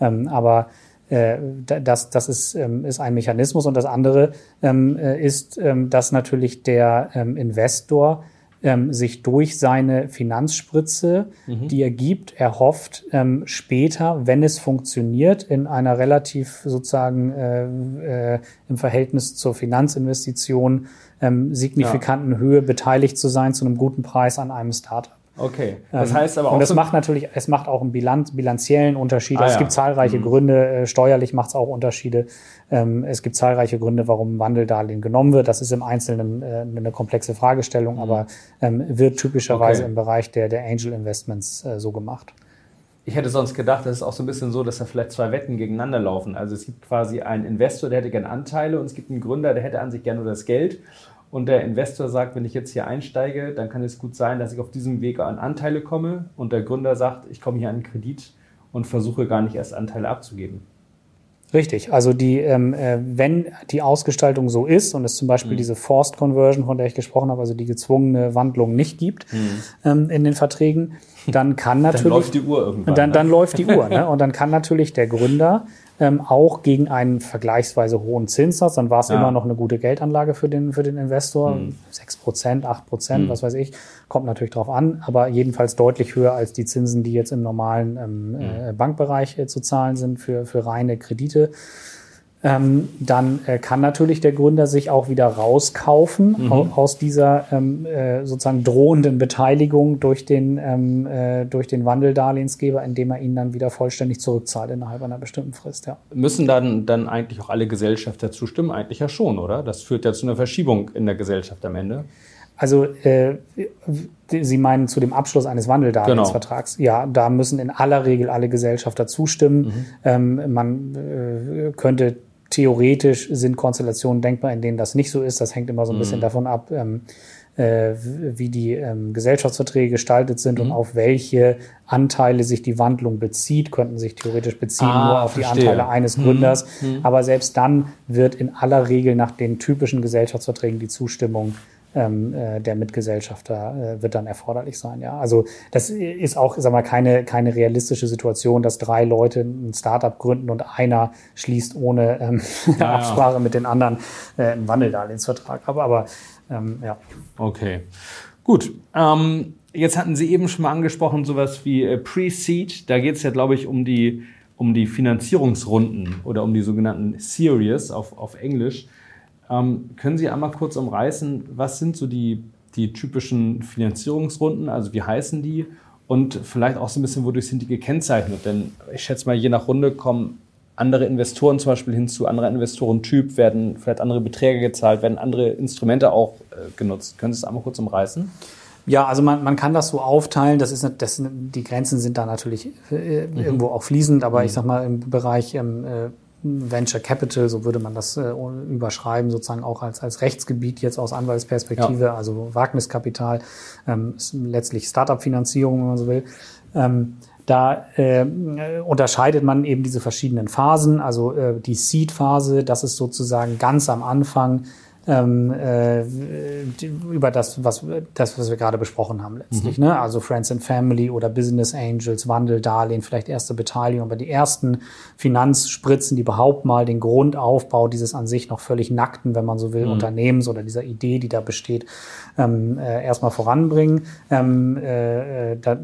Ähm, aber äh, das, das ist, ähm, ist ein Mechanismus. Und das andere ähm, äh, ist, ähm, dass natürlich der ähm, Investor ähm, sich durch seine Finanzspritze, mhm. die er gibt, erhofft, ähm, später, wenn es funktioniert, in einer relativ sozusagen äh, äh, im Verhältnis zur Finanzinvestition ähm, signifikanten ja. Höhe beteiligt zu sein zu einem guten Preis an einem Startup. Okay. Das ähm, heißt aber auch. Und es so macht natürlich, es macht auch einen Bilanz, bilanziellen Unterschied. Ah, es ja. gibt zahlreiche mhm. Gründe, äh, steuerlich macht es auch Unterschiede. Ähm, es gibt zahlreiche Gründe, warum Wandeldarlehen genommen wird. Das ist im Einzelnen äh, eine komplexe Fragestellung, mhm. aber ähm, wird typischerweise okay. im Bereich der, der Angel Investments äh, so gemacht. Ich hätte sonst gedacht, das ist auch so ein bisschen so, dass da vielleicht zwei Wetten gegeneinander laufen. Also es gibt quasi einen Investor, der hätte gerne Anteile und es gibt einen Gründer, der hätte an sich gerne nur das Geld und der Investor sagt, wenn ich jetzt hier einsteige, dann kann es gut sein, dass ich auf diesem Weg an Anteile komme und der Gründer sagt, ich komme hier an einen Kredit und versuche gar nicht erst Anteile abzugeben. Richtig, also die, ähm, äh, wenn die Ausgestaltung so ist und es zum Beispiel mhm. diese Forced Conversion, von der ich gesprochen habe, also die gezwungene Wandlung nicht gibt mhm. ähm, in den Verträgen, dann kann (laughs) natürlich dann läuft die Uhr irgendwann. Dann, ne? dann läuft die Uhr, ne? Und dann kann natürlich der Gründer ähm, auch gegen einen vergleichsweise hohen Zinssatz, dann war es ja. immer noch eine gute Geldanlage für den, für den Investor. Mhm. 6 Prozent, 8 Prozent, mhm. was weiß ich, kommt natürlich drauf an, aber jedenfalls deutlich höher als die Zinsen, die jetzt im normalen ähm, mhm. äh, Bankbereich äh, zu zahlen sind für, für reine Kredite ähm, dann äh, kann natürlich der Gründer sich auch wieder rauskaufen mhm. aus dieser ähm, äh, sozusagen drohenden Beteiligung durch den, ähm, äh, durch den Wandeldarlehensgeber, indem er ihn dann wieder vollständig zurückzahlt innerhalb einer bestimmten Frist. Ja. Müssen dann, dann eigentlich auch alle Gesellschafter zustimmen? Eigentlich ja schon, oder? Das führt ja zu einer Verschiebung in der Gesellschaft am Ende. Also äh, Sie meinen zu dem Abschluss eines Wandeldarlehensvertrags. Genau. Ja, da müssen in aller Regel alle Gesellschafter zustimmen. Mhm. Ähm, man äh, könnte theoretisch sind Konstellationen denkbar, in denen das nicht so ist. Das hängt immer so ein bisschen mhm. davon ab, ähm, äh, wie die ähm, Gesellschaftsverträge gestaltet sind mhm. und auf welche Anteile sich die Wandlung bezieht, könnten sich theoretisch beziehen ah, nur auf verstehe. die Anteile eines mhm. Gründers. Mhm. Aber selbst dann wird in aller Regel nach den typischen Gesellschaftsverträgen die Zustimmung ähm, äh, der Mitgesellschafter äh, wird dann erforderlich sein. Ja, also das ist auch, sag mal, keine keine realistische Situation, dass drei Leute ein Startup gründen und einer schließt ohne ähm, (laughs) ja, Absprache ja. mit den anderen äh, einen Wandeldarlehensvertrag. Aber aber ähm, ja. Okay, gut. Ähm, jetzt hatten Sie eben schon mal angesprochen sowas wie äh, Pre-Seed. Da geht es ja, glaube ich, um die um die Finanzierungsrunden oder um die sogenannten Series auf, auf Englisch. Ähm, können Sie einmal kurz umreißen, was sind so die, die typischen Finanzierungsrunden, also wie heißen die und vielleicht auch so ein bisschen, wodurch sind die gekennzeichnet? Denn ich schätze mal, je nach Runde kommen andere Investoren zum Beispiel hinzu, anderer Investorentyp, werden vielleicht andere Beträge gezahlt, werden andere Instrumente auch äh, genutzt. Können Sie es einmal kurz umreißen? Ja, also man, man kann das so aufteilen. Das ist, das, die Grenzen sind da natürlich äh, mhm. irgendwo auch fließend, aber mhm. ich sag mal im Bereich ähm, äh, Venture Capital, so würde man das äh, überschreiben, sozusagen auch als, als Rechtsgebiet jetzt aus Anwaltsperspektive, ja. also Wagniskapital, ähm, letztlich Startup-Finanzierung, wenn man so will. Ähm, da äh, unterscheidet man eben diese verschiedenen Phasen. Also äh, die Seed-Phase, das ist sozusagen ganz am Anfang ähm, äh, über das was, das, was wir gerade besprochen haben letztlich. Mhm. Ne? Also Friends and Family oder Business Angels, Wandel, Darlehen, vielleicht erste Beteiligung, aber die ersten Finanzspritzen, die überhaupt mal den Grundaufbau dieses an sich noch völlig nackten, wenn man so will, mhm. Unternehmens oder dieser Idee, die da besteht, ähm, äh, erstmal voranbringen. Ähm, äh, da,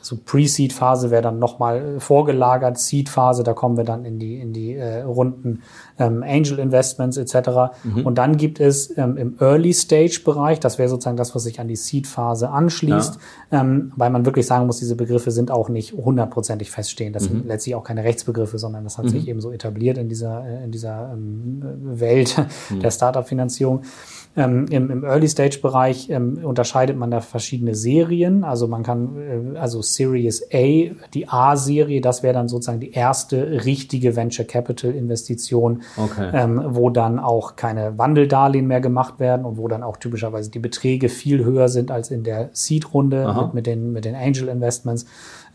so Pre-Seed-Phase wäre dann nochmal vorgelagert, Seed-Phase, da kommen wir dann in die, in die äh, Runden ähm, Angel Investments etc. Mhm. Und dann gibt es ähm, im Early Stage Bereich, das wäre sozusagen das, was sich an die Seed Phase anschließt, ja. ähm, weil man wirklich sagen muss, diese Begriffe sind auch nicht hundertprozentig feststehend. Das mhm. sind letztlich auch keine Rechtsbegriffe, sondern das hat mhm. sich eben so etabliert in dieser äh, in dieser ähm, Welt mhm. der Startup-Finanzierung. Ähm, im, Im Early-Stage-Bereich ähm, unterscheidet man da verschiedene Serien. Also man kann, äh, also Series A, die A-Serie, das wäre dann sozusagen die erste richtige Venture Capital-Investition, okay. ähm, wo dann auch keine Wandeldarlehen mehr gemacht werden und wo dann auch typischerweise die Beträge viel höher sind als in der Seed-Runde mit, mit, den, mit den Angel-Investments.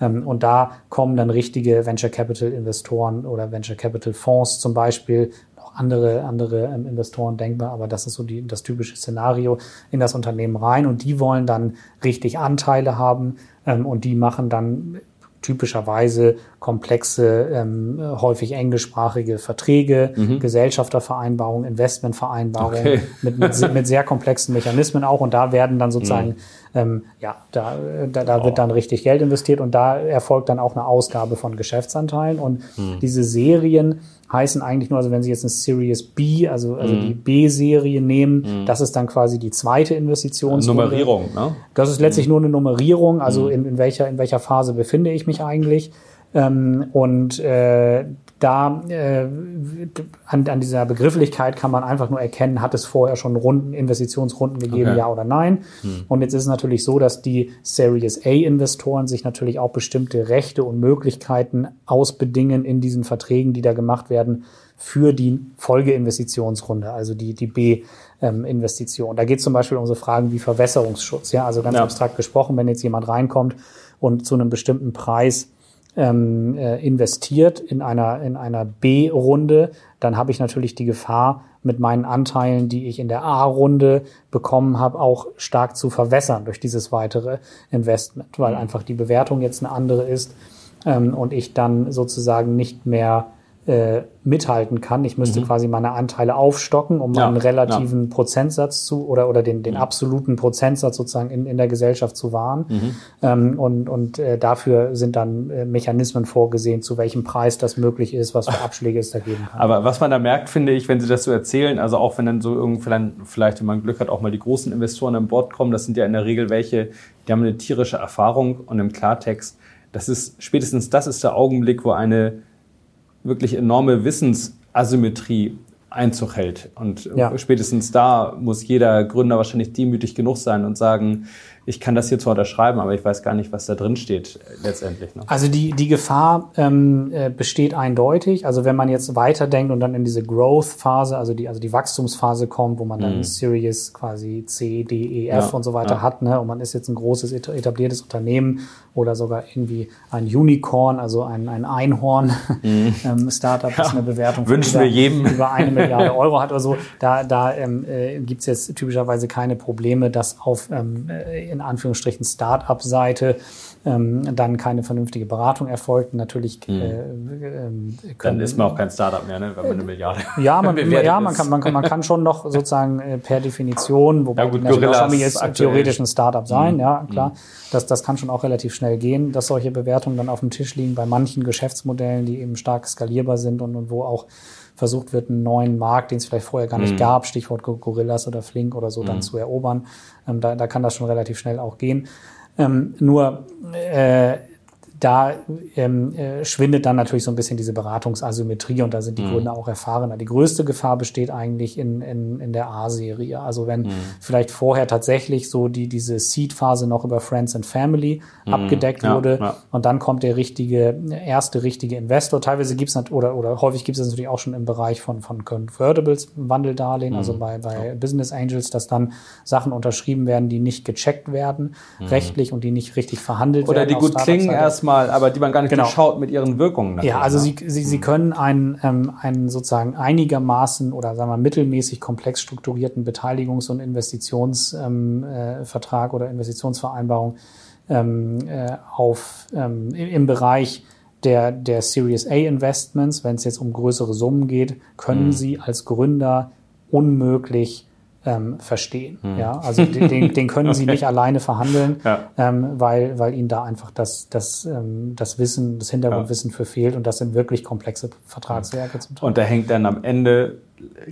Ähm, und da kommen dann richtige Venture Capital-Investoren oder Venture Capital-Fonds zum Beispiel andere, andere ähm, Investoren denkbar, aber das ist so die, das typische Szenario in das Unternehmen rein und die wollen dann richtig Anteile haben ähm, und die machen dann typischerweise komplexe, ähm, häufig englischsprachige Verträge, mhm. Gesellschaftervereinbarungen, Investmentvereinbarungen okay. mit, mit, mit, sehr komplexen Mechanismen auch. Und da werden dann sozusagen, mhm. Ähm, ja, da, da, da wird dann richtig Geld investiert und da erfolgt dann auch eine Ausgabe von Geschäftsanteilen. Und mhm. diese Serien heißen eigentlich nur, also wenn Sie jetzt eine Series B, also, also mm. die B-Serie nehmen, mm. das ist dann quasi die zweite Investitionsrunde. Nummerierung, ne? Das ist letztlich mm. nur eine Nummerierung, also mm. in, in, welcher, in welcher Phase befinde ich mich eigentlich. Ähm, und äh, da äh, an, an dieser Begrifflichkeit kann man einfach nur erkennen, hat es vorher schon Runden, Investitionsrunden gegeben, okay. ja oder nein. Hm. Und jetzt ist es natürlich so, dass die Series A-Investoren sich natürlich auch bestimmte Rechte und Möglichkeiten ausbedingen in diesen Verträgen, die da gemacht werden für die Folgeinvestitionsrunde, also die, die B-Investition. da geht es zum Beispiel um so Fragen wie Verwässerungsschutz. Ja, also ganz ja. abstrakt gesprochen, wenn jetzt jemand reinkommt und zu einem bestimmten Preis ähm, äh, investiert in einer, in einer B-Runde, dann habe ich natürlich die Gefahr, mit meinen Anteilen, die ich in der A-Runde bekommen habe, auch stark zu verwässern durch dieses weitere Investment, weil mhm. einfach die Bewertung jetzt eine andere ist ähm, und ich dann sozusagen nicht mehr äh, mithalten kann. Ich müsste mhm. quasi meine Anteile aufstocken, um ja, einen relativen ja. Prozentsatz zu oder oder den den mhm. absoluten Prozentsatz sozusagen in, in der Gesellschaft zu wahren. Mhm. Ähm, und und äh, dafür sind dann äh, Mechanismen vorgesehen, zu welchem Preis das möglich ist, was für (laughs) Abschläge es da geben kann. Aber was man da merkt, finde ich, wenn Sie das so erzählen, also auch wenn dann so irgendwie vielleicht, wenn man Glück hat, auch mal die großen Investoren an Bord kommen, das sind ja in der Regel welche, die haben eine tierische Erfahrung und im Klartext, das ist spätestens das ist der Augenblick, wo eine wirklich enorme Wissensasymmetrie Einzug hält. Und ja. spätestens da muss jeder Gründer wahrscheinlich demütig genug sein und sagen, ich kann das hier zwar unterschreiben, aber ich weiß gar nicht, was da drin steht äh, letztendlich. Ne? Also die, die Gefahr ähm, äh, besteht eindeutig. Also wenn man jetzt weiterdenkt und dann in diese Growth-Phase, also die, also die Wachstumsphase kommt, wo man dann Mhm. Series quasi C, D, E, F Ja, und so weiter ja. hat, ne? und man ist jetzt ein großes eta- etabliertes Unternehmen oder sogar irgendwie ein Unicorn, also ein, ein Einhorn, (laughs) ähm, Startup, das eine Bewertung von Mhm. Wünschen über, wir jedem. über eine (laughs) Milliarde Euro hat oder so, da, da ähm, äh, gibt es jetzt typischerweise keine Probleme, dass auf ähm, äh, in Anführungsstrichen Start-up-Seite ähm, dann keine vernünftige Beratung erfolgt. Natürlich äh, ähm, Dann können, ist man auch kein Startup mehr, ne? wenn man eine Milliarde (laughs) ja, man, (laughs) ja man, kann, man, kann, man kann schon noch sozusagen äh, per Definition, wobei Ja, gut, Gorillas jetzt. Mhm. theoretisch ein Startup sein, ja klar. Das, das kann schon auch relativ schnell gehen, dass solche Bewertungen dann auf dem Tisch liegen bei manchen Geschäftsmodellen, die eben stark skalierbar sind und, und wo auch versucht wird, einen neuen Markt, den es vielleicht vorher gar Mhm. nicht gab, Stichwort Go- Gorillas oder Flink oder so, dann zu erobern. Ähm, da, da kann das schon relativ schnell auch gehen. Ähm, nur äh, da ähm, äh, schwindet dann natürlich so ein bisschen diese Beratungsasymmetrie und da sind die Gründer auch erfahrener. Die größte Gefahr besteht eigentlich in, in, in der A-Serie. Also wenn vielleicht vorher tatsächlich so die, diese Seed-Phase noch über Friends and Family abgedeckt Ja, wurde ja. und dann kommt der richtige, erste richtige Investor. Teilweise gibt's es oder, oder häufig gibt es natürlich auch schon im Bereich von, von Convertibles, Wandeldarlehen, Mhm. also bei, bei Business Angels, dass dann Sachen unterschrieben werden, die nicht gecheckt werden, rechtlich und die nicht richtig verhandelt Mhm. Oder werden. die auf gut klingen Startup-Seite. Erstmal, aber die man gar nicht Genau. durchschaut mit ihren Wirkungen. natürlich, Ja, also ne? Sie, Sie, Sie können einen, ähm, einen sozusagen einigermaßen oder sagen wir mittelmäßig komplex strukturierten Beteiligungs- und Investitionsvertrag ähm, äh, oder Investitionsvereinbarung ähm, äh, auf, ähm, im im Bereich der, der Series A Investments, wenn es jetzt um größere Summen geht, können Mhm. Sie als Gründer unmöglich ähm, verstehen. Mhm. Ja, also den, den, (laughs) können Sie nicht alleine verhandeln, Ja. ähm, weil, weil Ihnen da einfach das, das, ähm, das Wissen, das Hintergrundwissen für fehlt und das sind wirklich komplexe Vertragswerke zum Teil. Und da hängt dann am Ende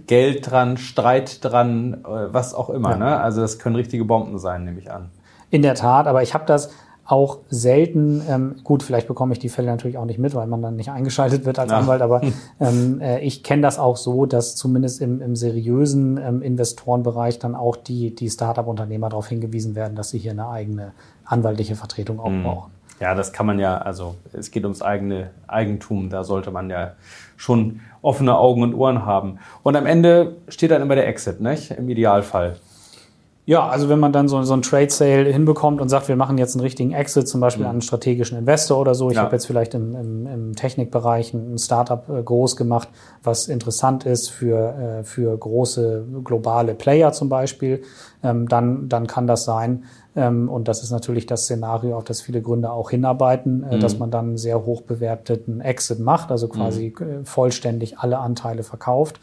Geld dran, Streit dran, äh, was auch immer. Ja. Ne? Also das können richtige Bomben sein, nehme ich an. In der Tat, aber ich habe das auch selten, ähm, gut, vielleicht bekomme ich die Fälle natürlich auch nicht mit, weil man dann nicht eingeschaltet wird als Ja. Anwalt, aber ähm, äh, ich kenne das auch so, dass zumindest im, im seriösen ähm, Investorenbereich dann auch die, die Startup-Unternehmer darauf hingewiesen werden, dass sie hier eine eigene anwaltliche Vertretung auch brauchen. Ja, das kann man ja, also es geht ums eigene Eigentum, da sollte man ja schon offene Augen und Ohren haben. Und am Ende steht dann immer der Exit, nicht? Im Idealfall. Ja, also wenn man dann so, so ein Trade Sale hinbekommt und sagt, wir machen jetzt einen richtigen Exit, zum Beispiel an einen strategischen Investor oder so. Ich Ja. habe jetzt vielleicht im, im, im Technikbereich ein Startup äh, groß gemacht, was interessant ist für, äh, für große globale Player zum Beispiel. Ähm, dann, dann kann das sein. Ähm, und das ist natürlich das Szenario, auf das viele Gründer auch hinarbeiten, äh, dass man dann einen sehr hoch bewerteten Exit macht, also quasi äh, vollständig alle Anteile verkauft.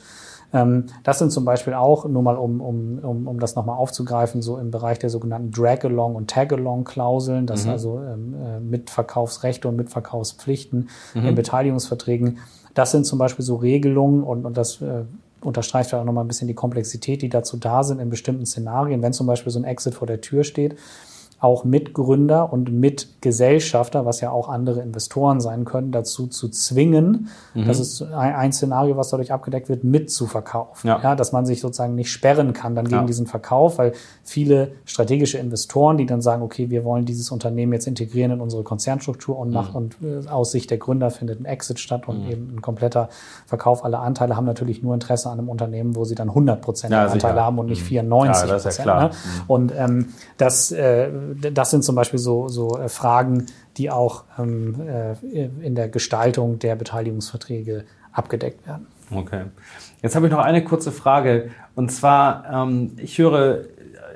Ähm, das sind zum Beispiel auch, nur mal um, um, um, um das nochmal aufzugreifen, so im Bereich der sogenannten Drag-along und Tag-along-Klauseln, das also ähm, äh, Mitverkaufsrechte und Mitverkaufspflichten in Beteiligungsverträgen. Das sind zum Beispiel so Regelungen und, und das äh, unterstreicht ja auch nochmal ein bisschen die Komplexität, die dazu da sind in bestimmten Szenarien. Wenn zum Beispiel so ein Exit vor der Tür steht, auch Mitgründer und Mitgesellschafter, was ja auch andere Investoren sein können, dazu zu zwingen, Mhm. das ist ein, Szenario, was dadurch abgedeckt wird, mitzuverkaufen. Ja. Ja. dass man sich sozusagen nicht sperren kann dann gegen Ja. diesen Verkauf, weil viele strategische Investoren, die dann sagen, okay, wir wollen dieses Unternehmen jetzt integrieren in unsere Konzernstruktur und Mhm. macht und äh, aus Sicht der Gründer findet ein Exit statt und eben ein kompletter Verkauf aller Anteile, haben natürlich nur Interesse an einem Unternehmen, wo sie dann 100 Prozent Ja, der Anteile haben und nicht 94 Ja, das ist ja Prozent. klar. Ne? Und ähm, das, äh, das sind zum Beispiel so, so äh, Fragen, die auch ähm, äh, in der Gestaltung der Beteiligungsverträge abgedeckt werden. Okay. Jetzt habe ich noch eine kurze Frage. Und zwar, ähm, ich höre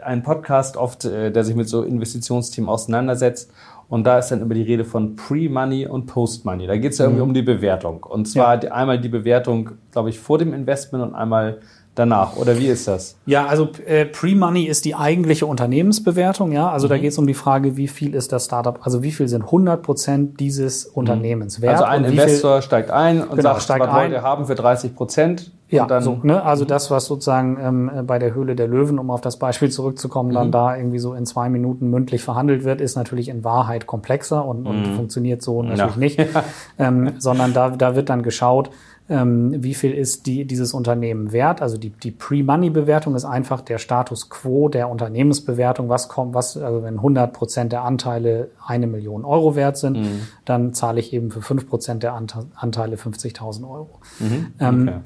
einen Podcast oft, äh, der sich mit so Investitionsthemen auseinandersetzt. Und da ist dann immer die Rede von Pre-Money und Post-Money. Da geht es ja irgendwie um die Bewertung. Und zwar die, einmal die Bewertung, glaube ich, vor dem Investment und einmal danach. Oder wie ist das? Ja, also äh, Pre-Money ist die eigentliche Unternehmensbewertung, ja. Also da geht es um die Frage, wie viel ist das Startup, also wie viel sind 100 Prozent dieses Unternehmens wert? Also ein wie viel- Investor steigt ein und Genau, sagt, steigt was wollt ein. ihr haben für 30 Prozent? Ja, dann, so, ne? also das, was sozusagen ähm, bei der Höhle der Löwen, um auf das Beispiel zurückzukommen, Mhm. dann da irgendwie so in zwei Minuten mündlich verhandelt wird, ist natürlich in Wahrheit komplexer und, und funktioniert so natürlich Mhm. (laughs) Ja. nicht, ähm, sondern da, da wird dann geschaut, ähm, wie viel ist die, dieses Unternehmen wert. Also die, die Pre-Money-Bewertung ist einfach der Status quo der Unternehmensbewertung. Was kommt, was, also wenn 100 Prozent der Anteile eine Million Euro wert sind, mhm. dann zahle ich eben für fünf Prozent der Anteile 50.000 Euro. Mhm. Ähm, okay. Ähm,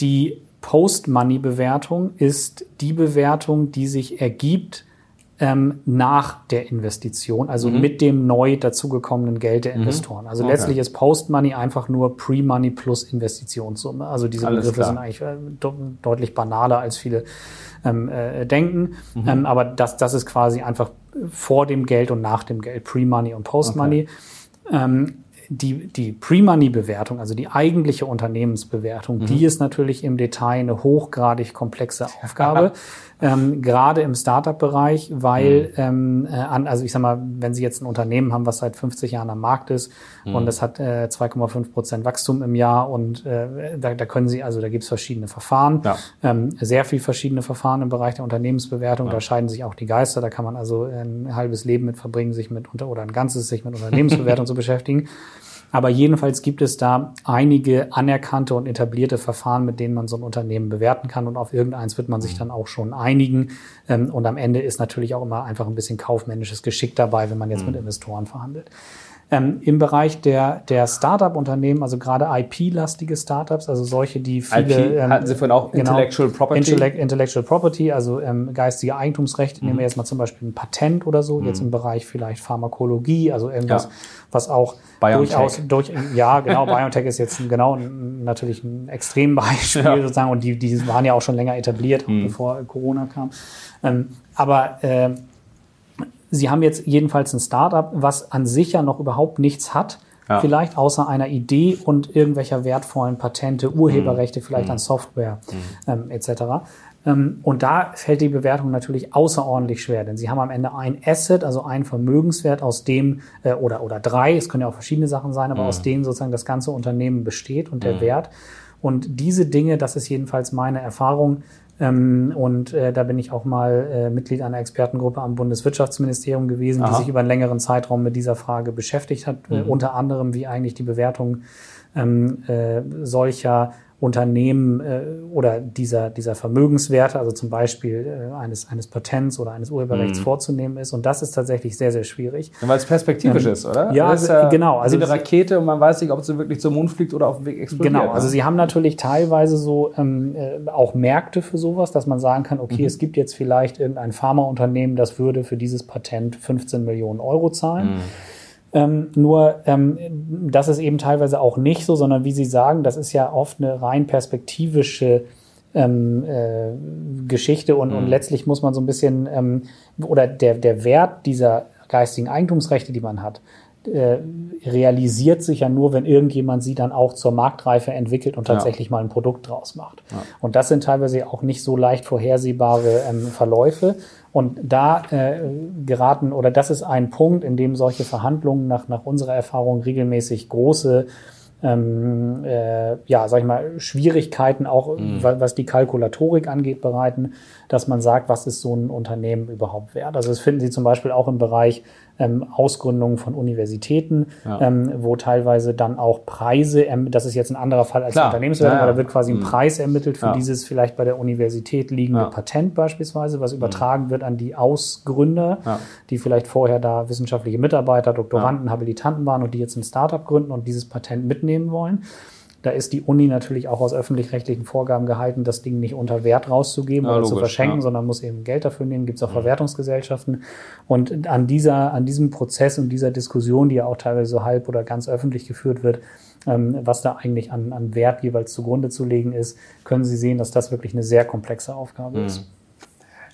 die Post-Money-Bewertung ist die Bewertung, die sich ergibt, ähm, nach der Investition, also mhm. mit dem neu dazugekommenen Geld der mhm. Investoren. Also okay. letztlich ist Post-Money einfach nur Pre-Money plus Investitionssumme. Also diese Alles Begriffe klar. sind eigentlich äh, deutlich banaler, als viele ähm, äh, denken. Mhm. Ähm, aber das, das ist quasi einfach vor dem Geld und nach dem Geld, Pre-Money und Post-Money. Okay. Ähm, die, die Pre-Money-Bewertung, also die eigentliche Unternehmensbewertung, mhm. die ist natürlich im Detail eine hochgradig komplexe Aufgabe. (laughs) ähm, gerade im Startup-Bereich, weil, mhm. ähm, äh, an, also ich sag mal, wenn Sie jetzt ein Unternehmen haben, was seit 50 Jahren am Markt ist mhm. und es hat äh, 2,5 Prozent Wachstum im Jahr und äh, da, da können Sie, also da gibt es verschiedene Verfahren, ja. ähm, sehr viel verschiedene Verfahren im Bereich der Unternehmensbewertung, ja. da scheiden sich auch die Geister, da kann man also ein halbes Leben mit verbringen, sich mit unter oder ein ganzes sich mit Unternehmensbewertung (laughs) zu beschäftigen. Aber jedenfalls gibt es da einige anerkannte und etablierte Verfahren, mit denen man so ein Unternehmen bewerten kann. Und auf irgendeins wird man sich mhm. dann auch schon einigen. Ähm, und am Ende ist natürlich auch immer einfach ein bisschen kaufmännisches Geschick dabei, wenn man jetzt mit mhm. Investoren verhandelt. Ähm, Im Bereich der, der Startup-Unternehmen, also gerade IP-lastige Startups, also solche, die viele... IP, ähm, hatten Sie vorhin auch genau, Intellectual Property? Intellect, Intellectual Property, also ähm, geistige Eigentumsrechte. Mhm. Nehmen wir jetzt mal zum Beispiel ein Patent oder so, mhm. jetzt im Bereich vielleicht Pharmakologie, also irgendwas, ja. was auch BioNTech. durchaus... Durch, ja, genau, BioNTech ist jetzt genau natürlich ein Extrembeispiel ja. sozusagen und die, die waren ja auch schon länger etabliert, mhm. bevor Corona kam. Ähm, aber... Äh, Sie haben jetzt jedenfalls ein Startup, was an sich ja noch überhaupt nichts hat, ja. vielleicht außer einer Idee und irgendwelcher wertvollen Patente, Urheberrechte, mhm. vielleicht mhm. an Software mhm. ähm, etc. Ähm, und da fällt die Bewertung natürlich außerordentlich schwer, denn Sie haben am Ende ein Asset, also ein Vermögenswert, aus dem äh, oder oder drei, es können ja auch verschiedene Sachen sein, aber mhm. aus denen sozusagen das ganze Unternehmen besteht und der mhm. Wert. Und diese Dinge, das ist jedenfalls meine Erfahrung, ähm, und äh, da bin ich auch mal äh, Mitglied einer Expertengruppe am Bundeswirtschaftsministerium gewesen, Aha. die sich über einen längeren Zeitraum mit dieser Frage beschäftigt hat, äh, mhm. äh, unter anderem wie eigentlich die Bewertung ähm, äh, solcher Unternehmen äh, oder dieser, dieser Vermögenswerte, also zum Beispiel äh, eines, eines Patents oder eines Urheberrechts mhm. vorzunehmen ist. Und das ist tatsächlich sehr, sehr schwierig. Weil es perspektivisch ähm, ist, oder? Ja, ist ja genau. Also eine Rakete und man weiß nicht, ob sie wirklich zum Mond fliegt oder auf dem Weg explodiert. Genau, also sie haben natürlich teilweise so ähm, äh, auch Märkte für sowas, dass man sagen kann, okay, mhm. es gibt jetzt vielleicht irgendein Pharmaunternehmen, das würde für dieses Patent 15 Millionen Euro zahlen. Mhm. Ähm, nur ähm, das ist eben teilweise auch nicht so, sondern wie Sie sagen, das ist ja oft eine rein perspektivische ähm, äh, Geschichte und, mhm. und letztlich muss man so ein bisschen ähm, oder der, der Wert dieser geistigen Eigentumsrechte, die man hat, äh, realisiert sich ja nur, wenn irgendjemand sie dann auch zur Marktreife entwickelt und tatsächlich ja. mal ein Produkt draus macht. Ja. Und das sind teilweise auch nicht so leicht vorhersehbare ähm, Verläufe. Und da äh, geraten, oder das ist ein Punkt, in dem solche Verhandlungen nach, nach unserer Erfahrung regelmäßig große ähm, äh, ja, sag ich mal, Schwierigkeiten auch, mhm. was die Kalkulatorik angeht, bereiten, dass man sagt, was ist so ein Unternehmen überhaupt wert. Also das finden Sie zum Beispiel auch im Bereich ähm, Ausgründungen von Universitäten, ja. ähm, wo teilweise dann auch Preise, das ist jetzt ein anderer Fall als Unternehmenswert, ja, aber da wird quasi ein mhm. Preis ermittelt für dieses vielleicht bei der Universität liegende Patent beispielsweise, was mhm. übertragen wird an die Ausgründer, die vielleicht vorher da wissenschaftliche Mitarbeiter, Doktoranden, Habilitanten waren und die jetzt ein Startup gründen und dieses Patent mitnehmen wollen. Da ist die Uni natürlich auch aus öffentlich-rechtlichen Vorgaben gehalten, das Ding nicht unter Wert rauszugeben ja, oder logisch, zu verschenken, ja. sondern muss eben Geld dafür nehmen. Gibt es auch mhm. Verwertungsgesellschaften. Und an dieser, an diesem Prozess und dieser Diskussion, die ja auch teilweise so halb oder ganz öffentlich geführt wird, ähm, was da eigentlich an, an Wert jeweils zugrunde zu legen ist, können Sie sehen, dass das wirklich eine sehr komplexe Aufgabe mhm. ist.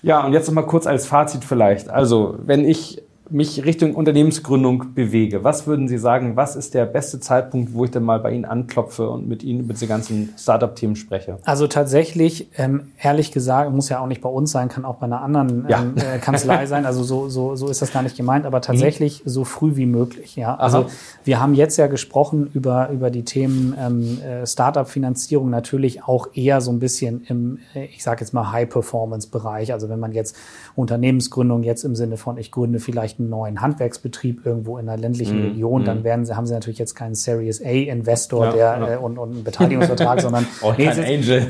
Ja, und jetzt nochmal kurz als Fazit vielleicht. Also, wenn ich mich Richtung Unternehmensgründung bewege, was würden Sie sagen, was ist der beste Zeitpunkt, wo ich dann mal bei Ihnen anklopfe und mit Ihnen über diese ganzen Startup-Themen spreche? Also tatsächlich, ähm, ehrlich gesagt, muss ja auch nicht bei uns sein, kann auch bei einer anderen ja. ähm, äh, Kanzlei sein. Also so, so, so ist das gar nicht gemeint, aber tatsächlich mhm. so früh wie möglich. Ja, also Aha. wir haben jetzt ja gesprochen über über die Themen ähm, äh, Startup-Finanzierung natürlich auch eher so ein bisschen im, äh, ich sage jetzt mal High-Performance-Bereich. Also wenn man jetzt Unternehmensgründung jetzt im Sinne von ich gründe vielleicht vielleicht einen neuen Handwerksbetrieb irgendwo in einer ländlichen Mhm. Region, Mhm. dann werden sie, haben sie natürlich jetzt keinen Series A Investor Ja, der, ja. Äh, und, und einen Beteiligungsvertrag, (laughs) sondern Auch Nee, kein Angel.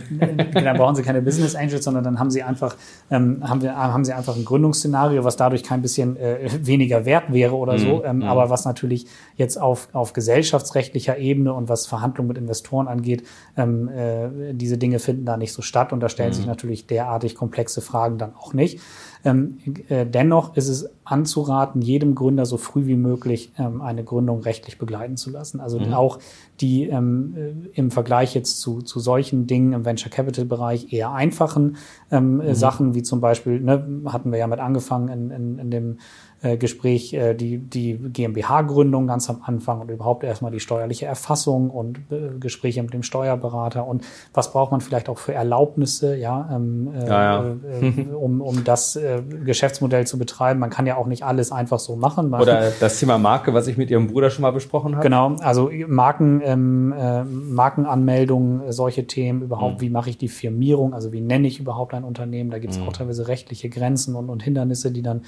dann (laughs) brauchen sie keine Business Angels, sondern dann haben sie einfach, ähm, haben, wir, haben sie einfach ein Gründungsszenario, was dadurch kein bisschen äh, weniger wert wäre oder so, ähm, aber was natürlich jetzt auf, auf gesellschaftsrechtlicher Ebene und was Verhandlungen mit Investoren angeht, ähm, äh, diese Dinge finden da nicht so statt und da stellen sich natürlich derartig komplexe Fragen dann auch nicht. Ähm, äh, dennoch ist es anzuraten, jedem Gründer so früh wie möglich ähm, eine Gründung rechtlich begleiten zu lassen. Also auch die ähm, äh, im Vergleich jetzt zu, zu solchen Dingen im Venture Capital Bereich eher einfachen ähm, äh, Sachen, wie zum Beispiel, ne, hatten wir ja mit angefangen in, in, in dem äh, Gespräch, äh, die, die GmbH-Gründung ganz am Anfang und überhaupt erstmal die steuerliche Erfassung und äh, Gespräche mit dem Steuerberater und was braucht man vielleicht auch für Erlaubnisse, ja, ähm, äh, Ja, ja. Äh, um, um das äh, Geschäftsmodell zu betreiben. Man kann ja auch nicht alles einfach so machen. Oder das Thema Marke, was ich mit Ihrem Bruder schon mal besprochen habe. Genau, also Marken, ähm, äh, Markenanmeldungen, äh, solche Themen, überhaupt, wie mache ich die Firmierung, also wie nenne ich überhaupt ein Unternehmen, da gibt es auch teilweise rechtliche Grenzen und, und Hindernisse, die dann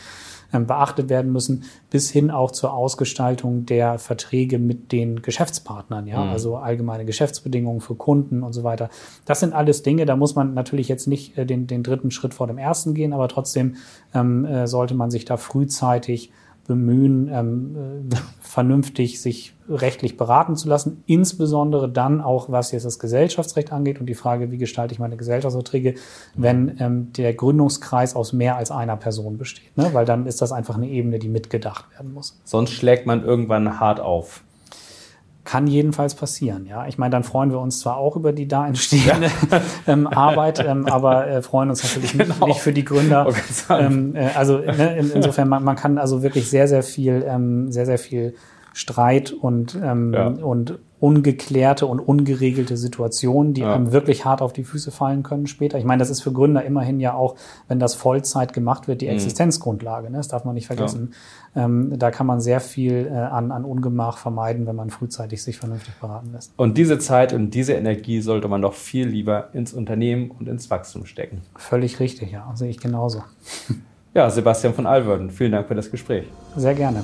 beachtet werden müssen, bis hin auch zur Ausgestaltung der Verträge mit den Geschäftspartnern, ja, also allgemeine Geschäftsbedingungen für Kunden und so weiter. Das sind alles Dinge, da muss man natürlich jetzt nicht äh, den, den dritten Schritt vor dem ersten gehen, aber trotzdem ähm, äh, sollte man sich da frühzeitig bemühen, ähm, äh, (laughs) vernünftig sich rechtlich beraten zu lassen, insbesondere dann auch, was jetzt das Gesellschaftsrecht angeht und die Frage, wie gestalte ich meine Gesellschaftsverträge, wenn ähm, der Gründungskreis aus mehr als einer Person besteht, ne? weil dann ist das einfach eine Ebene, die mitgedacht werden muss. Sonst schlägt man irgendwann hart auf. Kann jedenfalls passieren, ja. Ich meine, dann freuen wir uns zwar auch über die da entstehende ähm, Arbeit, ähm, aber äh, freuen uns natürlich nicht, Genau. nicht für die Gründer. Ähm, äh, also ne, in, insofern, man, man kann also wirklich sehr, sehr viel, ähm, sehr, sehr viel Streit und, ähm, Ja. und ungeklärte und ungeregelte Situationen, die Ja. einem wirklich hart auf die Füße fallen können später. Ich meine, das ist für Gründer immerhin ja auch, wenn das Vollzeit gemacht wird, die Existenzgrundlage. Ne? Das darf man nicht vergessen. Ähm, da kann man sehr viel äh, an, an Ungemach vermeiden, wenn man frühzeitig sich vernünftig beraten lässt. Und diese Zeit und diese Energie sollte man doch viel lieber ins Unternehmen und ins Wachstum stecken. Völlig richtig, ja. Sehe ich genauso. Ja, Sebastian von Alverden, vielen Dank für das Gespräch. Sehr gerne.